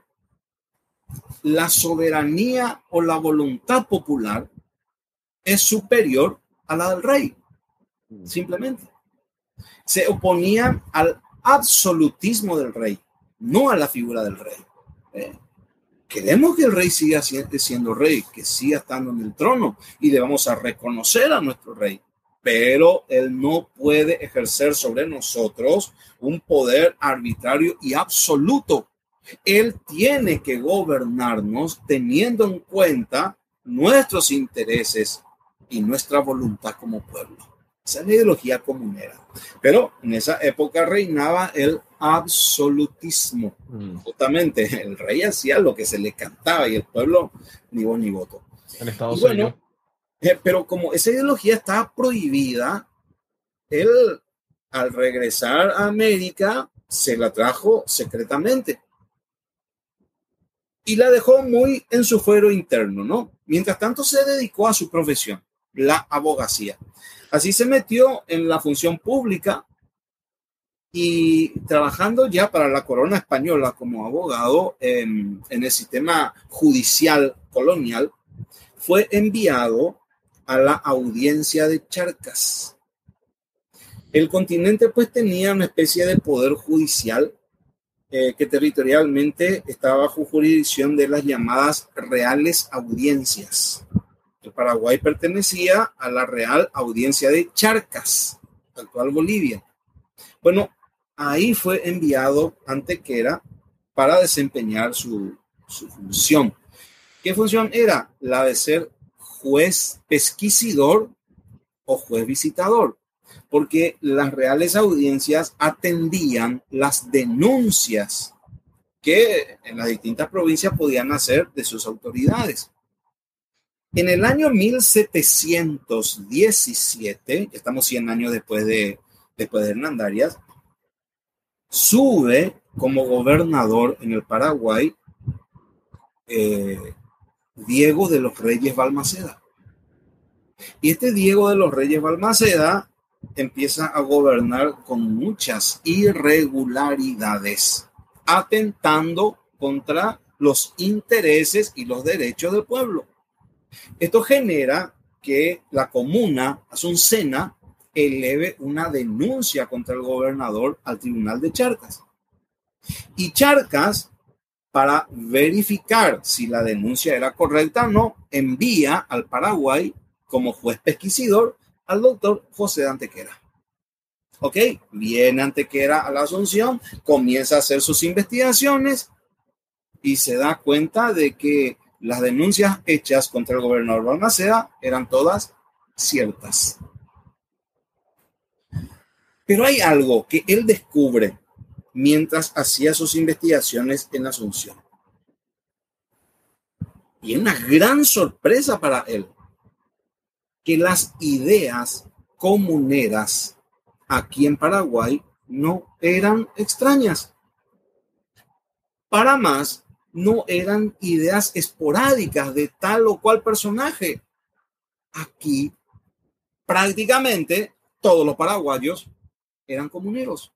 la soberanía o la voluntad popular es superior a la del rey, simplemente se oponían al absolutismo del rey, no a la figura del rey. Eh, queremos que el rey siga siendo rey, que siga estando en el trono y debemos a reconocer a nuestro rey, pero él no puede ejercer sobre nosotros un poder arbitrario y absoluto. Él tiene que gobernarnos teniendo en cuenta nuestros intereses y nuestra voluntad como pueblo. Esa es la ideología comunera. Pero en esa época reinaba el absolutismo. Mm. Justamente el rey hacía lo que se le cantaba y el pueblo ni voz ni voto. El Estado bueno, eh, pero como esa ideología estaba prohibida, él al regresar a América se la trajo secretamente y la dejó muy en su fuero interno, ¿no? Mientras tanto se dedicó a su profesión, la abogacía. Así se metió en la función pública y trabajando ya para la corona española como abogado en, el sistema judicial colonial, fue enviado a la audiencia de Charcas. El continente pues tenía una especie de poder judicial eh, que territorialmente estaba bajo jurisdicción de las llamadas reales audiencias. Paraguay pertenecía a la Real Audiencia de Charcas, actual Bolivia. Bueno, ahí fue enviado Antequera para desempeñar su función. ¿Qué función era? La de ser juez pesquisidor o juez visitador, porque las reales audiencias atendían las denuncias que en las distintas provincias podían hacer de sus autoridades. En el año 1717, estamos 100 años después de, después de Hernandarias, sube como gobernador en el Paraguay eh, Diego de los Reyes Balmaceda. Y este Diego de los Reyes Balmaceda empieza a gobernar con muchas irregularidades, atentando contra los intereses y los derechos del pueblo. Esto genera que la comuna Asuncena eleve una denuncia contra el gobernador al tribunal de Charcas. Y Charcas, para verificar si la denuncia era correcta o no, envía al Paraguay como juez pesquisidor al doctor José de Antequera. Ok, viene Antequera a la Asunción, comienza a hacer sus investigaciones y se da cuenta de que las denuncias hechas contra el gobernador Balmaceda eran todas ciertas. Pero hay algo que él descubre mientras hacía sus investigaciones en Asunción. Y una gran sorpresa para él, que las ideas comuneras aquí en Paraguay no eran extrañas. Para más, no eran ideas esporádicas de tal o cual personaje. Aquí prácticamente todos los paraguayos eran comuneros.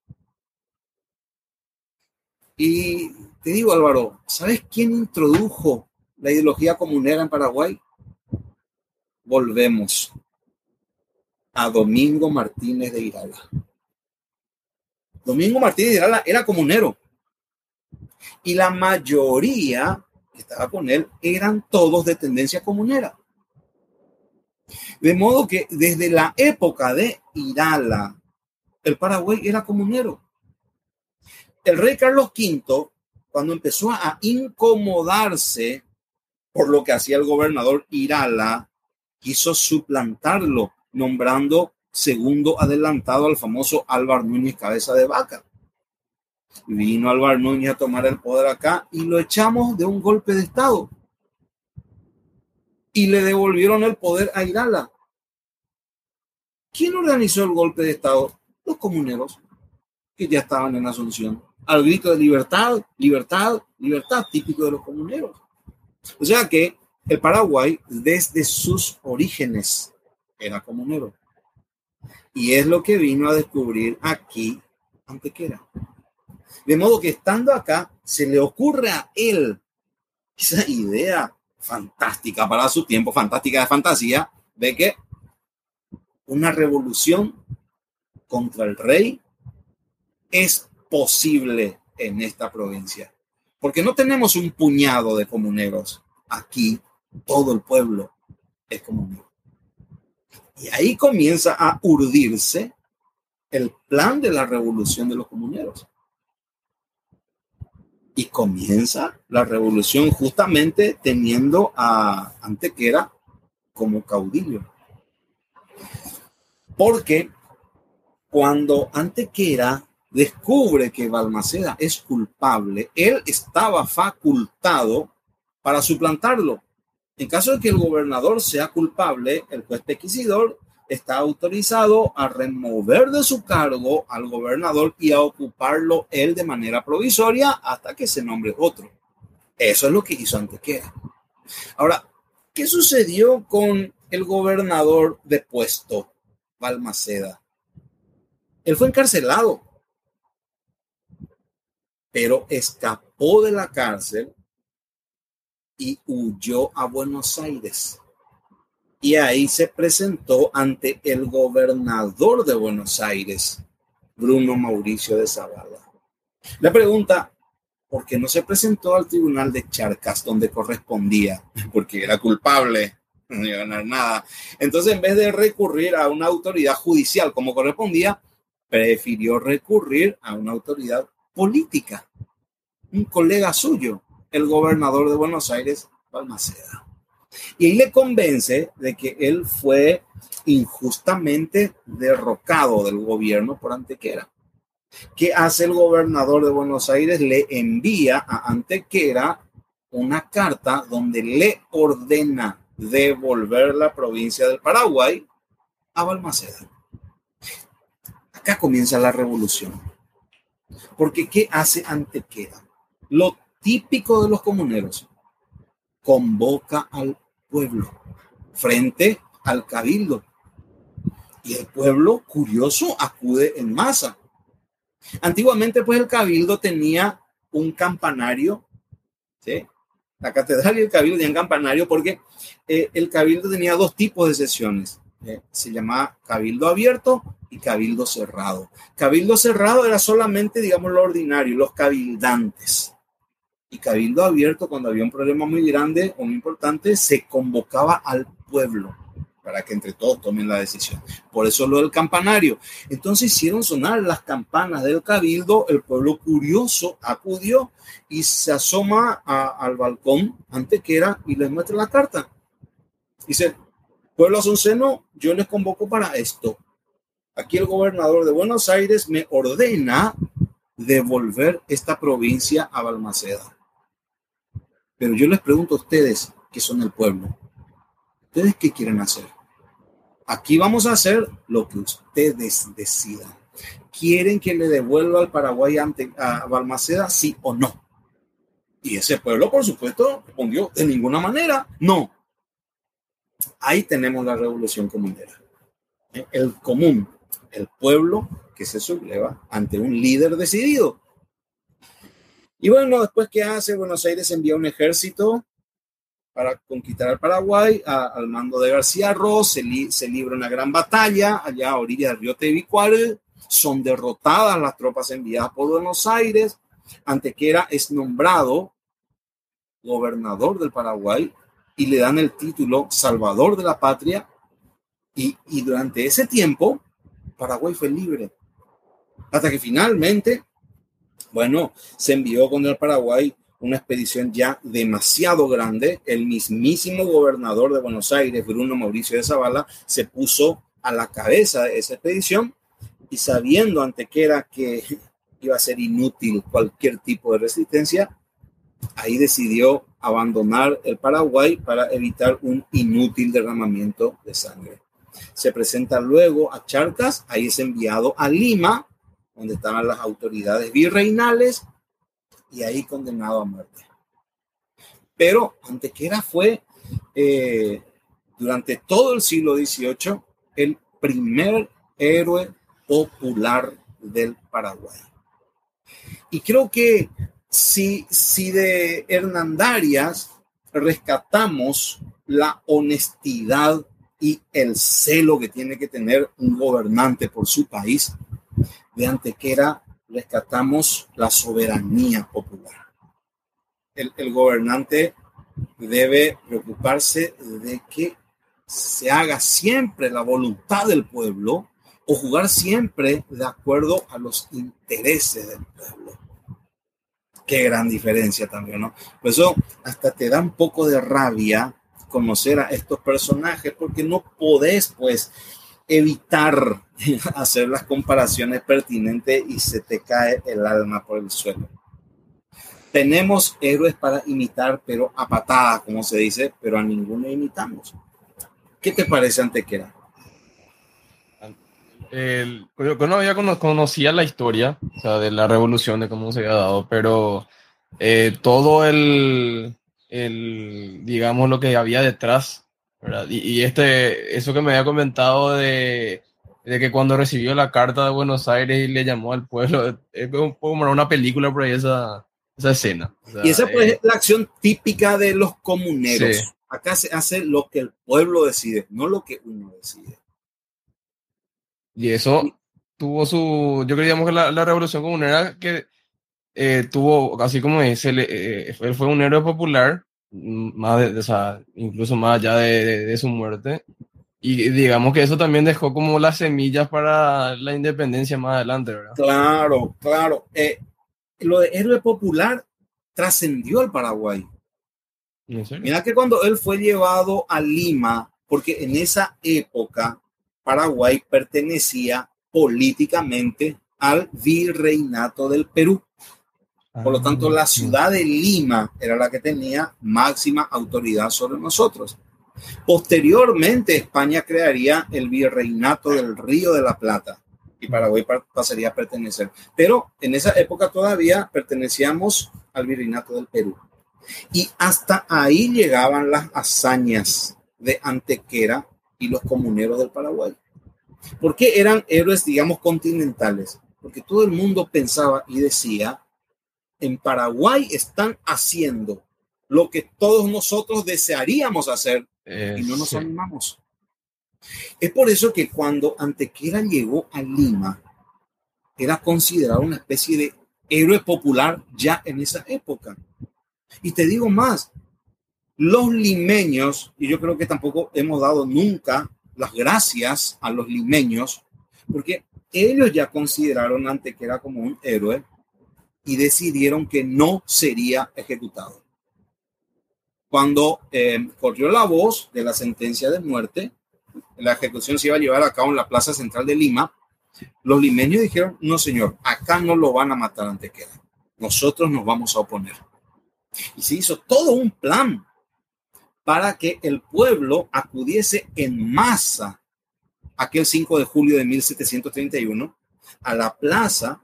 Y te digo, Álvaro, ¿sabes quién introdujo la ideología comunera en Paraguay? Volvemos a Domingo Martínez de Irala. Domingo Martínez de Irala era comunero y la mayoría que estaba con él eran todos de tendencia comunera. De modo que desde la época de Irala, el Paraguay era comunero. El rey Carlos V, cuando empezó a incomodarse por lo que hacía el gobernador Irala, quiso suplantarlo, nombrando segundo adelantado al famoso Álvaro Núñez Cabeza de Vaca. Vino Álvaro Núñez a tomar el poder acá y lo echamos de un golpe de Estado. Y le devolvieron el poder a Irala. ¿Quién organizó el golpe de Estado? Los comuneros, que ya estaban en Asunción. Al grito de libertad, libertad, libertad, típico de los comuneros. O sea que el Paraguay, desde sus orígenes, era comunero. Y es lo que vino a descubrir aquí Antequera. De modo que estando acá, se le ocurre a él esa idea fantástica para su tiempo, fantástica de fantasía, de que una revolución contra el rey es posible en esta provincia. Porque no tenemos un puñado de comuneros. Aquí todo el pueblo es comunero. Y ahí comienza a urdirse el plan de la revolución de los comuneros y comienza la revolución justamente teniendo a Antequera como caudillo. Porque cuando Antequera descubre que Balmaceda es culpable, él estaba facultado para suplantarlo. En caso de que el gobernador sea culpable, el juez pesquisidor está autorizado a remover de su cargo al gobernador y a ocuparlo él de manera provisoria hasta que se nombre otro. Eso es lo que hizo Antequera. Ahora, ¿qué sucedió con el gobernador depuesto, Balmaceda? Él fue encarcelado, pero escapó de la cárcel y huyó a Buenos Aires y ahí se presentó ante el gobernador de Buenos Aires, Bruno Mauricio de Zavala. La pregunta, ¿por qué no se presentó al tribunal de Charcas donde correspondía? Porque era culpable, no iba a ganar nada. Entonces, en vez de recurrir a una autoridad judicial como correspondía, prefirió recurrir a una autoridad política. Un colega suyo, el gobernador de Buenos Aires, Balmaceda. Y ahí le convence de que él fue injustamente derrocado del gobierno por Antequera. ¿Qué hace el gobernador de Buenos Aires? Le envía a Antequera una carta donde le ordena devolver la provincia del Paraguay a Balmaceda. Acá comienza la revolución. Porque ¿qué hace Antequera? Lo típico de los comuneros. Convoca al pueblo frente al cabildo. Y el pueblo, curioso, acude en masa. Antiguamente, pues el cabildo tenía un campanario, ¿sí? La catedral y el cabildo tenían campanario porque eh, el cabildo tenía dos tipos de sesiones. Se llamaba cabildo abierto y cabildo cerrado. Cabildo cerrado era solamente, digamos, lo ordinario, los cabildantes cabildo abierto, cuando había un problema muy grande o muy importante, se convocaba al pueblo para que entre todos tomen la decisión. Por eso lo del campanario. Entonces hicieron sonar las campanas del cabildo, el pueblo curioso acudió y se asoma al balcón era y les muestra la carta. Dice, pueblo asunceno, yo les convoco para esto. Aquí el gobernador de Buenos Aires me ordena devolver esta provincia a Balmaceda. Pero yo les pregunto a ustedes, que son el pueblo, ¿ustedes qué quieren hacer? Aquí vamos a hacer lo que ustedes decidan. ¿Quieren que le devuelva al Paraguay a Balmaceda, sí o no? Y ese pueblo, por supuesto, respondió de ninguna manera, no. Ahí tenemos la revolución comunera. El común, el pueblo que se subleva ante un líder decidido. Y bueno, después que hace, Buenos Aires envía un ejército para conquistar al Paraguay al mando de García Ross, se, se, libra una gran batalla allá a orilla del río Tebicual, son derrotadas las tropas enviadas por Buenos Aires, Antequera es nombrado gobernador del Paraguay y le dan el título Salvador de la Patria y, y durante ese tiempo Paraguay fue libre hasta que finalmente bueno, se envió con el Paraguay una expedición ya demasiado grande. El mismísimo gobernador de Buenos Aires, Bruno Mauricio de Zavala, se puso a la cabeza de esa expedición y sabiendo ante que era que iba a ser inútil cualquier tipo de resistencia, ahí decidió abandonar el Paraguay para evitar un inútil derramamiento de sangre. Se presenta luego a Charcas, ahí es enviado a Lima donde estaban las autoridades virreinales y ahí condenado a muerte. Pero Antequera fue eh, durante todo el siglo XVIII el primer héroe popular del Paraguay. Y creo que si, si de Hernandarias rescatamos la honestidad y el celo que tiene que tener un gobernante por su país, de Antequera rescatamos la soberanía popular. El, gobernante debe preocuparse de que se haga siempre la voluntad del pueblo o jugar siempre de acuerdo a los intereses del pueblo. Qué gran diferencia también, ¿no? Por eso hasta te da un poco de rabia conocer a estos personajes porque no podés, pues, evitar *laughs* hacer las comparaciones pertinentes y se te cae el alma por el suelo. Tenemos héroes para imitar, pero a patada, como se dice, pero a ninguno imitamos. ¿Qué te parece, Antequera? El, yo no había conocía la historia o sea, de la revolución, de cómo se había dado, pero eh, todo el, el, digamos, lo que había detrás y, este, eso que me había comentado de, de, que cuando recibió la carta de Buenos Aires y le llamó al pueblo, *laughs* es como una película por ahí esa, esa escena. y esa pues, es la acción típica de los comuneros. Acá se hace lo que el pueblo decide, no lo que uno decide. Y eso tuvo su, yo creíamos que la, la revolución comunera que eh, tuvo, así como dice, eh, él fue un héroe popular, más de, o sea, incluso más allá de, de, su muerte. Y digamos que eso también dejó como las semillas para la independencia más adelante, ¿verdad? Claro, claro. Eh, lo de héroe popular trascendió al Paraguay. Mira que cuando él fue llevado a Lima, porque en esa época Paraguay pertenecía políticamente al virreinato del Perú. Por lo tanto, la ah, ciudad de Lima era la que tenía máxima autoridad sobre nosotros. Posteriormente, España crearía el virreinato del Río de la Plata y Paraguay pasaría a pertenecer. Pero en esa época todavía pertenecíamos al virreinato del Perú. Y hasta ahí llegaban las hazañas de Antequera y los comuneros del Paraguay. ¿Por qué eran héroes, digamos, continentales? Porque todo el mundo pensaba y decía, en Paraguay están haciendo lo que todos nosotros desearíamos hacer y no nos animamos. Es por eso que cuando Antequera llegó a Lima, era considerado una especie de héroe popular ya en esa época. Y te digo más, los limeños, y yo creo que tampoco hemos dado nunca las gracias a los limeños, porque ellos ya consideraron a Antequera como un héroe y decidieron que no sería ejecutado. Cuando eh, corrió la voz de la sentencia de muerte, la ejecución se iba a llevar a cabo en la plaza central de Lima, los limeños dijeron, no señor, acá no lo van a matar Antequera, nosotros nos vamos a oponer. Y se hizo todo un plan para que el pueblo acudiese en masa aquel 5 de julio de 1731 a la plaza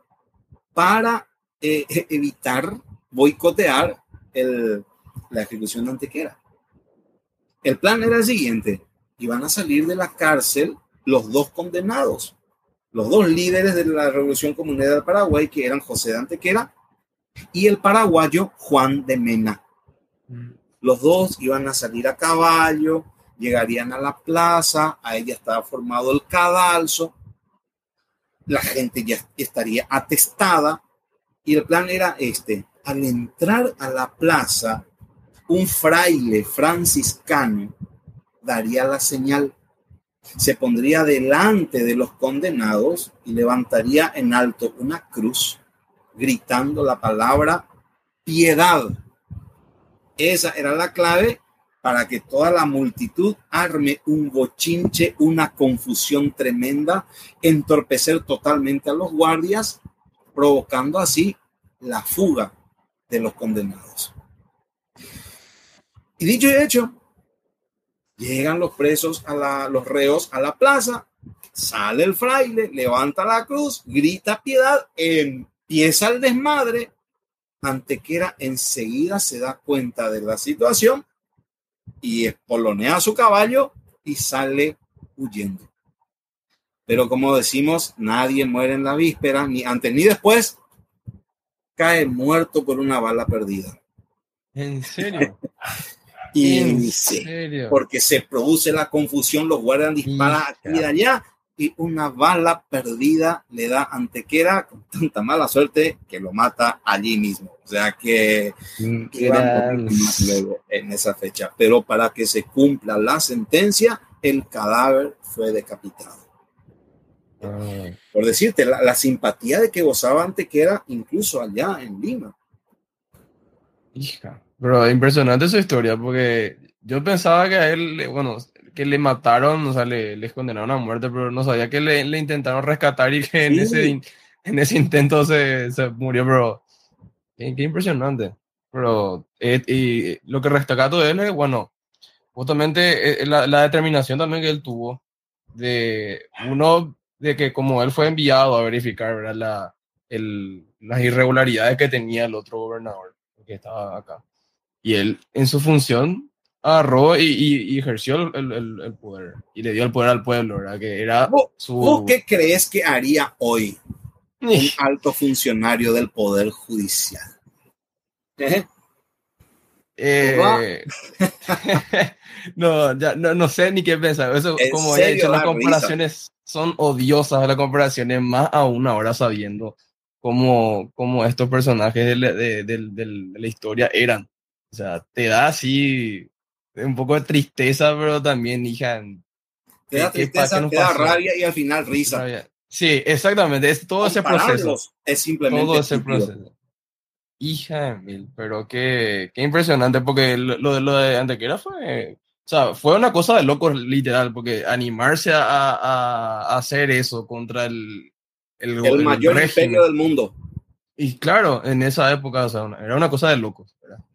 para eh, e-, evitar boicotear el, la ejecución de Antequera. El plan era el siguiente, iban a salir de la cárcel los dos condenados, los dos líderes de la Revolución Comunera del Paraguay, que eran José de Antequera y el paraguayo Juan de Mena. Mm. Los dos iban a salir a caballo, llegarían a la plaza, ahí ya estaba formado el cadalso, la gente ya estaría atestada y el plan era este, al entrar a la plaza, un fraile franciscano daría la señal, se pondría delante de los condenados y levantaría en alto una cruz gritando la palabra piedad. Esa era la clave para que toda la multitud arme un bochinche, una confusión tremenda, entorpecer totalmente a los guardias, provocando así la fuga de los condenados. Y dicho y hecho, llegan los presos, a la, los reos a la plaza, sale el fraile, levanta la cruz, grita piedad, empieza el desmadre, Antequera enseguida se da cuenta de la situación y espolonea su caballo y sale huyendo. Pero como decimos, nadie muere en la víspera, ni antes ni después, cae muerto por una bala perdida. ¿En serio? *laughs* y ¿En serio? porque se produce la confusión, los guardias disparan aquí y allá y una bala perdida le da Antequera con tanta mala suerte que lo mata allí mismo. O sea que luego en esa fecha. Pero para que se cumpla la sentencia, el cadáver fue decapitado. Ah. Por decirte, la, simpatía de que gozaba Antequera incluso allá en Lima. Hija, pero impresionante su historia, porque yo pensaba que a él, bueno, que le mataron, o sea, le, les condenaron a muerte, pero no sabía que le, le intentaron rescatar y que en, ese, en ese intento se, se murió, pero qué, qué impresionante. Pero eh, y lo que destaca todo él es, bueno, justamente eh, la, la, determinación también que él tuvo de uno, de que como él fue enviado a verificar ¿verdad? La, el, las irregularidades que tenía el otro gobernador que estaba acá. Y él, en su función, agarró y, y, ejerció el, el, el, poder y le dio el poder al pueblo, ¿verdad? Que era su... qué crees que haría hoy un *laughs* alto funcionario del poder judicial? ¿Eh? Eh, *laughs* no, ya, no, no, sé ni qué pensar. Eso, como he dicho, las comparaciones son odiosas, las comparaciones, más aún ahora sabiendo cómo, cómo estos personajes de, de, de, la historia eran. O sea, te da así un poco de tristeza, pero también, hija. Te da tristeza, te da rabia y al final risa. Sí, exactamente. Es todo ese proceso. Es simplemente. Todo ese proceso. Hija de mil, pero qué, qué impresionante, porque lo, de lo de Antequera fue. O sea, fue una cosa de locos, literal, porque animarse a, a, hacer eso contra el. El, el mayor imperio del mundo. Y claro, en esa época, o sea, era una cosa de locos, ¿verdad?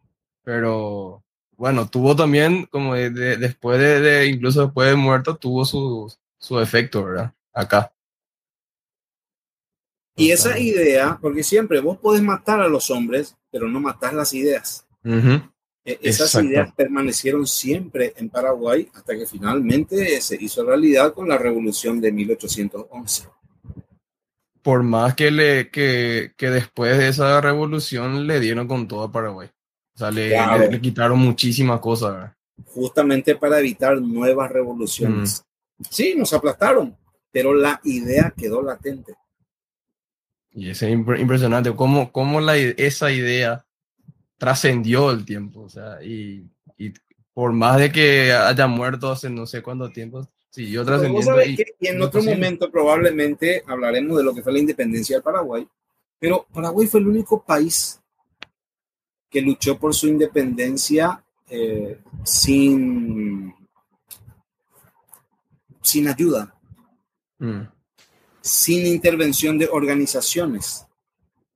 Pero bueno, tuvo también, como después de, incluso después de muerto, tuvo su, su efecto, ¿verdad? Acá. Y esa idea, porque siempre vos podés matar a los hombres, pero no matar las ideas. E, esas ideas permanecieron siempre en Paraguay hasta que finalmente se hizo realidad con la revolución de 1811. Por más que, le, que, que después de esa revolución le dieron con todo a Paraguay. O sea, le, quitaron muchísimas cosas. Justamente para evitar nuevas revoluciones. Mm. Sí, nos aplastaron, pero la idea quedó latente. Y es impresionante cómo, cómo la, esa idea trascendió el tiempo. O sea, y, y, por más de que haya muerto hace no sé cuánto tiempo, siguió trascendiendo. Y, y, en otro momento probablemente hablaremos de lo que fue la independencia del Paraguay. Pero Paraguay fue el único país que luchó por su independencia eh, sin, sin ayuda. Mm sin intervención de organizaciones.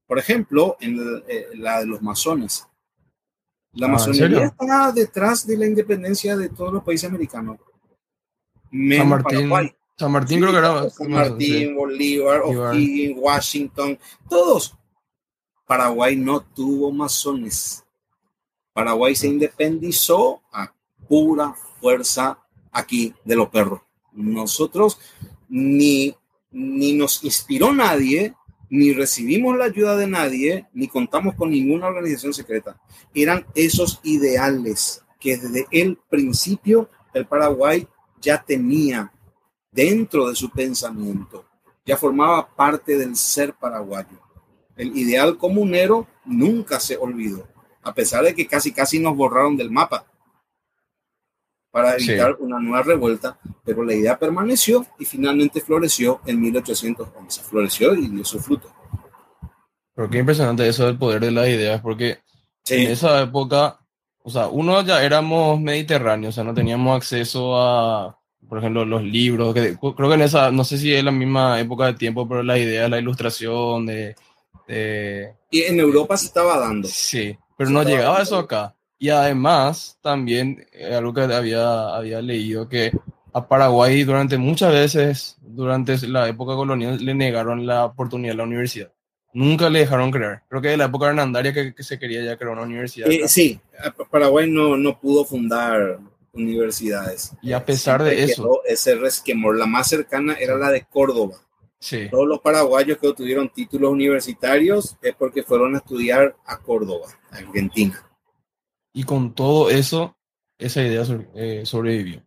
Por ejemplo, en eh, la, de los masones. La ah, masonería está detrás de la independencia de todos los países americanos. San Martín, San Martín creo que era. San Martín, Bolívar, O'Higgins, Washington, todos. Paraguay no tuvo masones. Paraguay se independizó a pura fuerza aquí de los perros. Nosotros ni ni nos inspiró nadie, ni recibimos la ayuda de nadie, ni contamos con ninguna organización secreta. Eran esos ideales que desde el principio el Paraguay ya tenía dentro de su pensamiento, ya formaba parte del ser paraguayo. El ideal comunero nunca se olvidó, a pesar de que casi casi nos borraron del mapa para evitar una nueva revuelta, pero la idea permaneció y finalmente floreció en 1811. Floreció y dio su fruto. Pero qué impresionante eso del poder de las ideas, porque en esa época, o sea, uno ya éramos mediterráneos, o sea, no teníamos acceso a, por ejemplo, los libros, que creo que en esa, no sé si es la misma época de tiempo, pero la idea, la ilustración, de... y en Europa se estaba dando. Sí, pero no llegaba eso acá. Y además, también, eh, algo que había, había leído, que a Paraguay durante muchas veces, durante la época colonial, le negaron la oportunidad a la universidad. Nunca le dejaron crear. Creo que de la época hernandaria que, que se quería ya crear una universidad. Eh, sí, Paraguay no, no pudo fundar universidades. Y a pesar de eso. Ese resquemor, la más cercana era la de Córdoba. Sí. Todos los paraguayos que obtuvieron títulos universitarios es porque fueron a estudiar a Córdoba, a Argentina. Y con todo eso, esa idea eh, sobrevivió.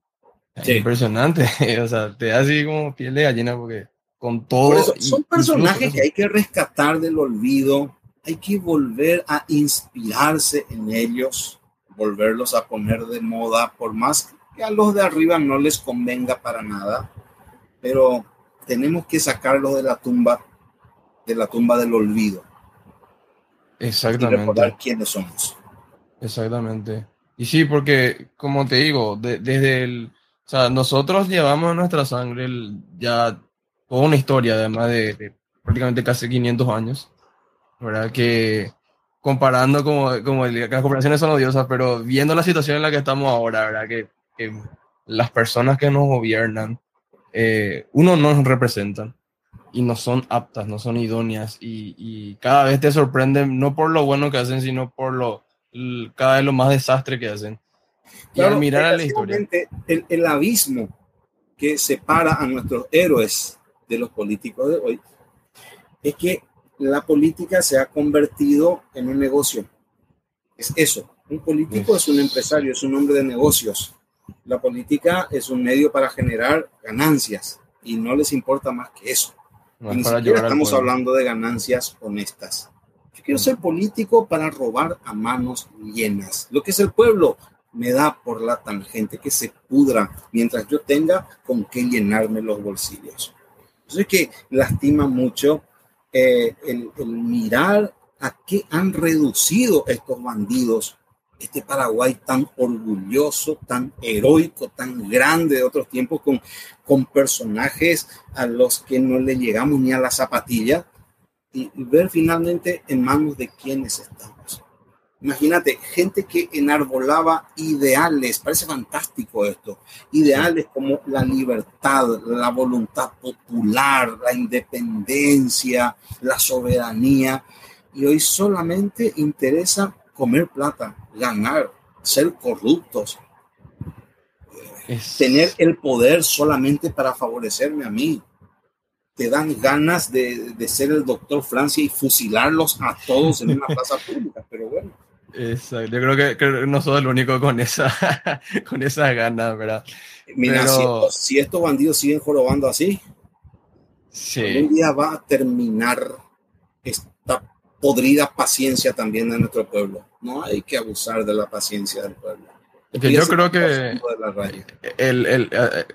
Impresionante, *laughs* o sea, te da así como piel de gallina porque con todo... son personajes que hay que rescatar del olvido, hay que volver a inspirarse en ellos, volverlos a poner de moda, por más que a los de arriba no les convenga para nada, pero tenemos que sacarlos de la tumba, de la tumba del olvido. Exactamente. Y recordar quiénes somos. Exactamente. Y sí, porque, como te digo, desde el. O sea, nosotros llevamos en nuestra sangre ya toda una historia, además de, prácticamente casi 500 años, ¿verdad? Que comparando, como, como las comparaciones son odiosas, pero viendo la situación en la que estamos ahora, ¿verdad? Que, las personas que nos gobiernan, eh, uno no nos representan y no son aptas, no son idóneas y, y cada vez te sorprenden, no por lo bueno que hacen, sino por lo cada vez lo más desastre que hacen. Y al mirar a la historia. El, el abismo que separa a nuestros héroes de los políticos de hoy es que la política se ha convertido en un negocio. Es eso. Un político es un empresario, es un hombre de negocios. La política es un medio para generar ganancias y no les importa más que eso. ni siquiera estamos hablando de ganancias honestas. Quiero ser político para robar a manos llenas. Lo que es el pueblo me da por la tangente que se pudra mientras yo tenga con qué llenarme los bolsillos. Entonces que lastima mucho eh, el, el mirar a qué han reducido estos bandidos este Paraguay tan orgulloso, tan heroico, tan grande de otros tiempos, con, con personajes a los que no le llegamos ni a la zapatilla, y, ver finalmente en manos de quienes estamos. Imagínate, gente que enarbolaba ideales, parece fantástico esto, ideales como la libertad, la voluntad popular, la independencia, la soberanía, y hoy solamente interesa comer plata, ganar, ser corruptos, tener el poder solamente para favorecerme a mí. Te dan ganas de, ser el doctor Francia y fusilarlos a todos en una *laughs* plaza pública, pero bueno. Exacto. Yo creo que, no soy el único con esa *laughs* con esas ganas, ¿verdad? Mira, si, estos bandidos siguen jorobando así, un día va a terminar esta podrida paciencia también de nuestro pueblo. No hay que abusar de la paciencia del pueblo. Yo creo que el, el,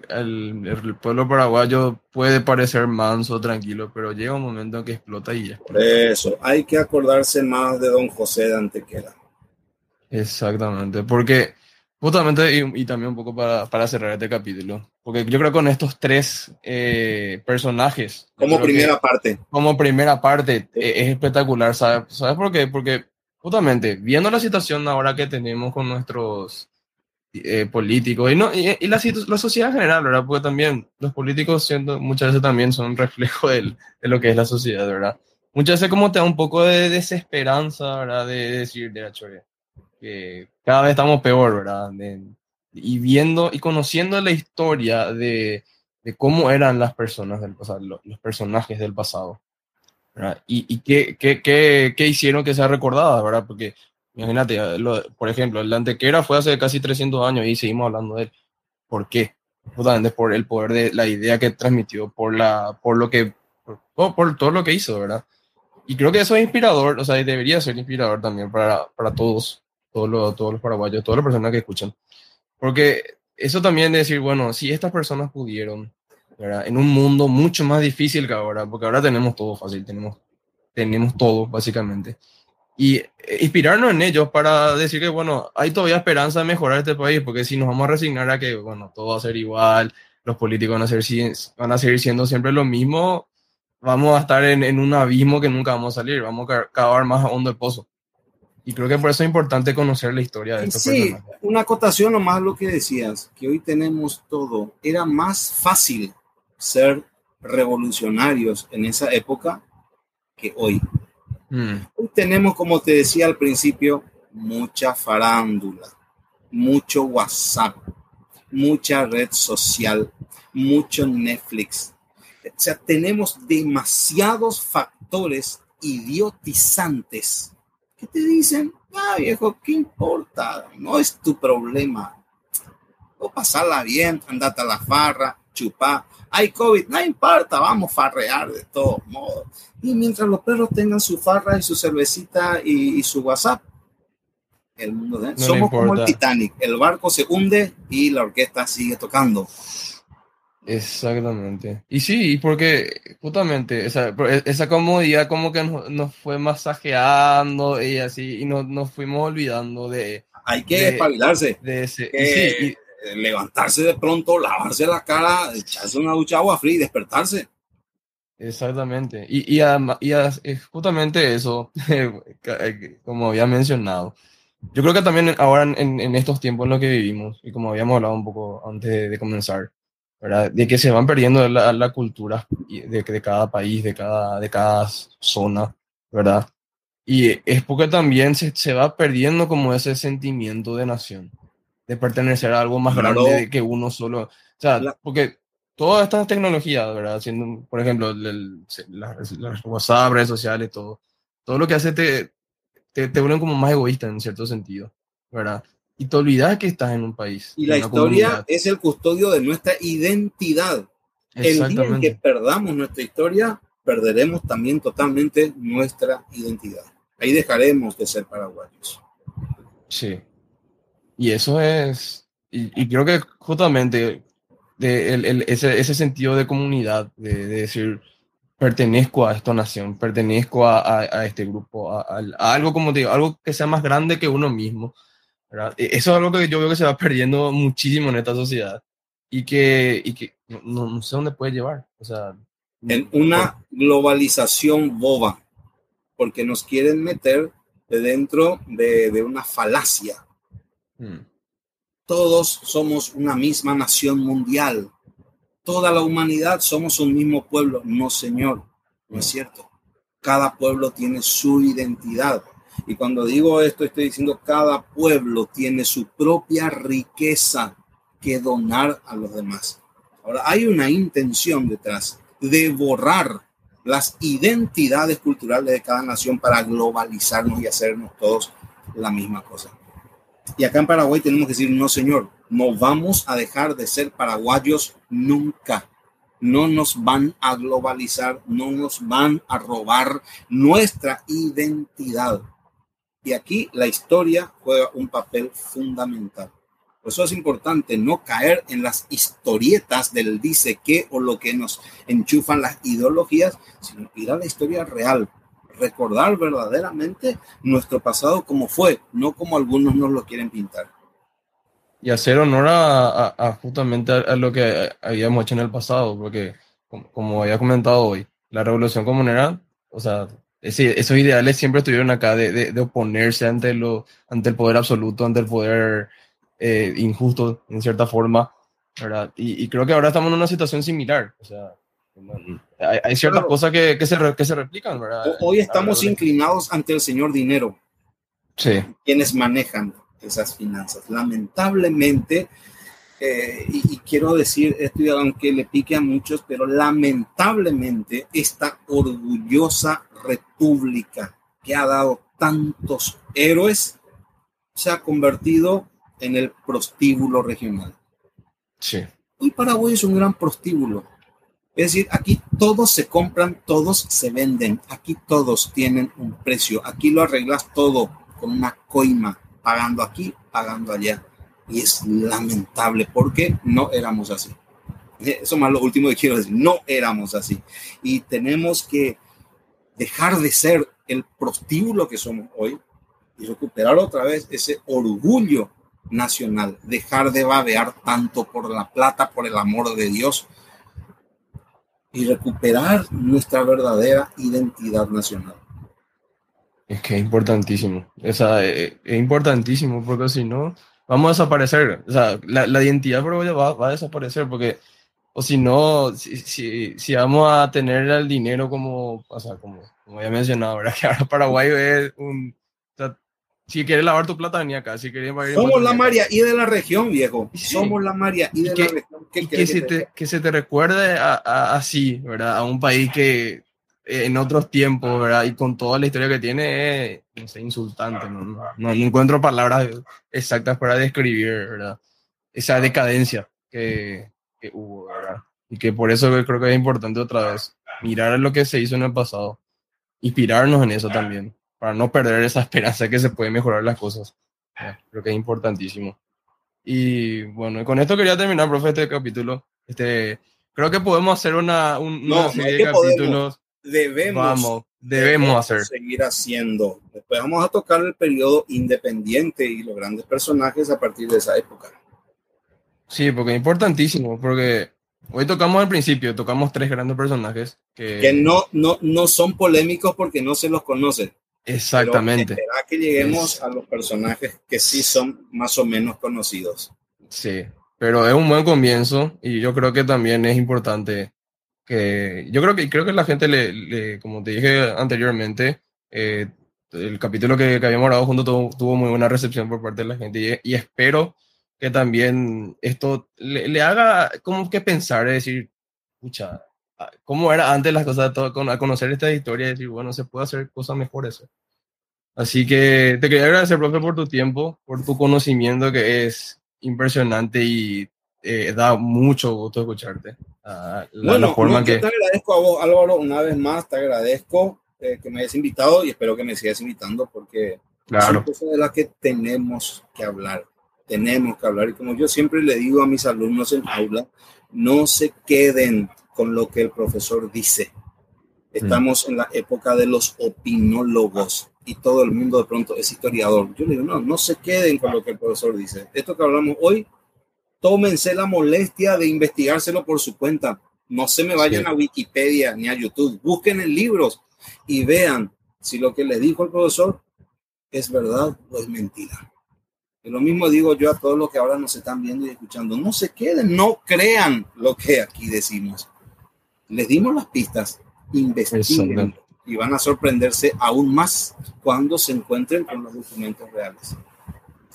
el, el, pueblo paraguayo puede parecer manso, tranquilo, pero llega un momento en que explota y ya. eso, hay que acordarse más de don José de Antequera. Exactamente, porque justamente, y, también un poco para, para, cerrar este capítulo, porque yo creo que con estos tres eh, personajes. Como primera parte. Como primera parte, e, es espectacular, ¿sabes? ¿Sabes por qué? Porque justamente, viendo la situación ahora que tenemos con nuestros eh, políticos y, no, y, la, la, sociedad en general, ¿verdad? Porque también los políticos siendo, muchas veces también son un reflejo de lo que es la sociedad, ¿verdad? Muchas veces como te da un poco de desesperanza, ¿verdad? De, decir, de hecho, que cada vez estamos peor, ¿verdad? y viendo y conociendo la historia de, de cómo eran las personas del pasado, los, los personajes del pasado. Y, y qué, qué, qué, qué, hicieron que sea recordada, ¿verdad? Porque imagínate, por ejemplo, el Antequera fue hace casi 300 años y seguimos hablando de él. ¿Por qué? Justamente por el poder de la idea que transmitió, por, la, por, lo que, por, por todo lo que hizo, ¿verdad? Y creo que eso es inspirador, o sea, debería ser inspirador también para, para todos, todos los, todos los paraguayos, todas las personas que escuchan. Porque eso también de decir, bueno, si estas personas pudieron, en un mundo mucho más difícil que ahora, porque ahora tenemos todo fácil, tenemos, tenemos todo, básicamente. Y eh, inspirarnos en ellos para decir que, bueno, hay todavía esperanza de mejorar este país, porque si nos vamos a resignar a que, bueno, todo va a ser igual, los políticos van a, ser, van a seguir siendo siempre lo mismo, vamos a estar en, en un abismo que nunca vamos a salir, vamos a cavar más a hondo el pozo. Y creo que por eso es importante conocer la historia de estos sí, una acotación nomás lo que decías, que hoy tenemos todo. Era más fácil ser revolucionarios en esa época que hoy. Hmm. Hoy tenemos, como te decía al principio, mucha farándula, mucho WhatsApp, mucha red social, mucho Netflix. O sea, tenemos demasiados factores idiotizantes que te dicen, ah, viejo, ¿qué importa? No es tu problema. O pasarla bien, andate a la farra, chupar hay COVID, no importa, vamos a farrear de todos modos. Y mientras los perros tengan su farra y su cervecita y, su WhatsApp, el mundo de... somos como el Titanic, el barco se hunde y la orquesta sigue tocando. Exactamente. Y sí, porque justamente esa, esa comodidad como que nos, fue masajeando y así, y nos, nos fuimos olvidando de... Hay que espabilarse. De ese, sí, levantarse de pronto, lavarse la cara, echarse una ducha agua fría y despertarse. Exactamente. Y, y, y justamente eso, *laughs* eh, como había mencionado. Yo creo que también ahora en, en, estos tiempos en los que vivimos, y como habíamos hablado un poco antes de, comenzar, ¿verdad? de que se van perdiendo la, la cultura de, de, cada país, de cada, de cada zona, ¿verdad? Y es porque también se, se va perdiendo como ese sentimiento de nación de pertenecer a algo más grande que uno solo. O sea, porque todas estas tecnologías, ¿verdad? Haciendo, por ejemplo, las, WhatsApp, redes sociales, todo, todo lo que hace te, te, te vuelven como más egoísta en cierto sentido. ¿verdad? Y te olvidas que estás en un país. Y la historia es el custodio de nuestra identidad. El día en que perdamos nuestra historia, perderemos también totalmente nuestra identidad. Ahí dejaremos de ser paraguayos. Sí. Y eso es, y, creo que justamente de el, ese, ese, sentido de comunidad, de, decir, pertenezco a esta nación, pertenezco a, a, este grupo, a, algo como digo, algo que sea más grande que uno mismo. ¿verdad? E, eso es algo que yo veo que se va perdiendo muchísimo en esta sociedad y que, y que no, no sé dónde puede llevar. O sea, en una globalización boba, porque nos quieren meter dentro de, de una falacia Hmm. Todos somos una misma nación mundial. Toda la humanidad somos un mismo pueblo. No, Señor, no es cierto. Cada pueblo tiene su identidad. Y cuando digo esto, estoy diciendo cada pueblo tiene su propia riqueza que donar a los demás. Ahora, hay una intención detrás de borrar las identidades culturales de cada nación para globalizarnos y hacernos todos la misma cosa. Y acá en Paraguay tenemos que decir, no, señor, no vamos a dejar de ser paraguayos nunca. No nos van a globalizar, no nos van a robar nuestra identidad. Y aquí la historia juega un papel fundamental. Por eso es importante no caer en las historietas del dice qué o lo que nos enchufan las ideologías, sino ir a la historia real, recordar verdaderamente nuestro pasado como fue, no como algunos nos lo quieren pintar. Y hacer honor a, justamente a, lo que habíamos hecho en el pasado, porque como, había comentado hoy, la revolución comunera, o sea, esos ideales siempre estuvieron acá de, de, oponerse ante, lo, ante el poder absoluto, ante el poder eh, injusto, en cierta forma, ¿verdad? Y, y, creo que ahora estamos en una situación similar, o sea, hay, ciertas cosas que, que, se, que se replican, ¿verdad? Hoy estamos inclinados ante el señor dinero. Sí. Quienes manejan esas finanzas. Lamentablemente, eh, y, quiero decir esto, aunque le pique a muchos, pero lamentablemente esta orgullosa república que ha dado tantos héroes se ha convertido en el prostíbulo regional. Sí. Hoy Paraguay es un gran prostíbulo es decir, aquí todos se compran, todos se venden, aquí todos tienen un precio, aquí lo arreglas todo con una coima, pagando aquí, pagando allá. Y es lamentable porque no éramos así. Eso más lo último que quiero decir, no éramos así. Y tenemos que dejar de ser el prostíbulo que somos hoy y recuperar otra vez ese orgullo nacional, dejar de babear tanto por la plata, por el amor de Dios, y recuperar nuestra verdadera identidad nacional. Es que es importantísimo. Esa, es, eh, es importantísimo porque si no, vamos a desaparecer. O sea, la, la identidad va, va, a desaparecer porque, o si no, si, si, si, vamos a tener el dinero como, o sea, como, como ya mencionado, ¿verdad? *laughs* que ahora Paraguay es un, si quieres lavar tu plata, venía acá. Si quieres Somos la María y de la región, viejo. Somos la María y de la región. que, se te, que se te recuerde así, ¿verdad? A un país que eh, en otros tiempos, ¿verdad? Y con toda la historia que tiene, es, no sé, insultante. ¿no? No, encuentro palabras exactas para describir, ¿verdad? Esa decadencia que, que hubo, ¿verdad? Y que por eso creo que es importante otra vez mirar lo que se hizo en el pasado, inspirarnos en eso también para no perder esa esperanza de que se pueden mejorar las cosas. Creo que es importantísimo. Y bueno, con esto quería terminar, profe, este capítulo. Este, creo que podemos hacer una, una serie de capítulos. debemos, vamos, debemos, hacer. Seguir haciendo. Después vamos a tocar el periodo independiente y los grandes personajes a partir de esa época. Sí, porque es importantísimo, porque hoy tocamos al principio, tocamos tres grandes personajes que, que no, no, no son polémicos porque no se los conocen. Exactamente. Pero que lleguemos a los personajes que sí son más o menos conocidos. Sí, pero es un buen comienzo y yo creo que también es importante que yo creo que creo que la gente le, como te dije anteriormente, eh, el capítulo que, que habíamos grabado juntos tuvo, muy buena recepción por parte de la gente y, espero que también esto le, haga como que pensar, es decir, escucha, cómo era antes las cosas, todo, a conocer esta historia y decir, bueno, se puede hacer cosas mejores. Así que te quería agradecer, profe, por tu tiempo, por tu conocimiento que es impresionante y eh, da mucho gusto escucharte. Uh, la, bueno, forma que... te agradezco a vos, Álvaro, una vez más, te agradezco eh, que me hayas invitado y espero que me sigas invitando porque claro. son cosas de las que tenemos que hablar, tenemos que hablar. Y como yo siempre le digo a mis alumnos en aula, no se queden con lo que el profesor dice. Estamos en la época de los opinólogos y todo el mundo de pronto es historiador. Yo le digo, no, no se queden con lo que el profesor dice. Esto que hablamos hoy tómense la molestia de investigárselo por su cuenta. No se me vayan a Wikipedia ni a YouTube. Busquen en libros y vean si lo que les dijo el profesor es verdad o es mentira. Y lo mismo digo yo a todos los que ahora nos están viendo y escuchando. No se queden, no crean lo que aquí decimos. Les dimos las pistas, investiguen y van a sorprenderse aún más cuando se encuentren con los documentos reales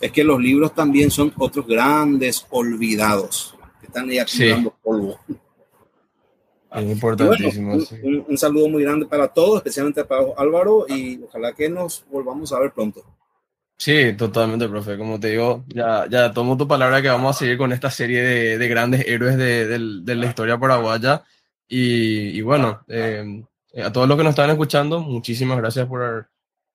es que los libros también son otros grandes olvidados que están ahí acumulando polvo. Es importantísimo. un, saludo muy grande para todos, especialmente para Álvaro, y ojalá que nos volvamos a ver pronto. Sí, totalmente, profe. Como te digo, ya, ya tomo tu palabra que vamos a seguir con esta serie de, de grandes héroes de, de, la historia paraguaya. Y, y bueno, eh, a todos los que nos están escuchando, muchísimas gracias por,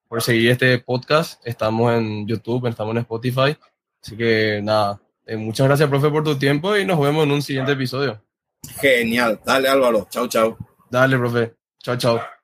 por seguir este podcast. Estamos en YouTube, estamos en Spotify. Así que nada, eh, muchas gracias, profe, por tu tiempo y nos vemos en un siguiente episodio. Genial. Dale, Álvaro. Chao, chao. Dale, profe. Chao, chao.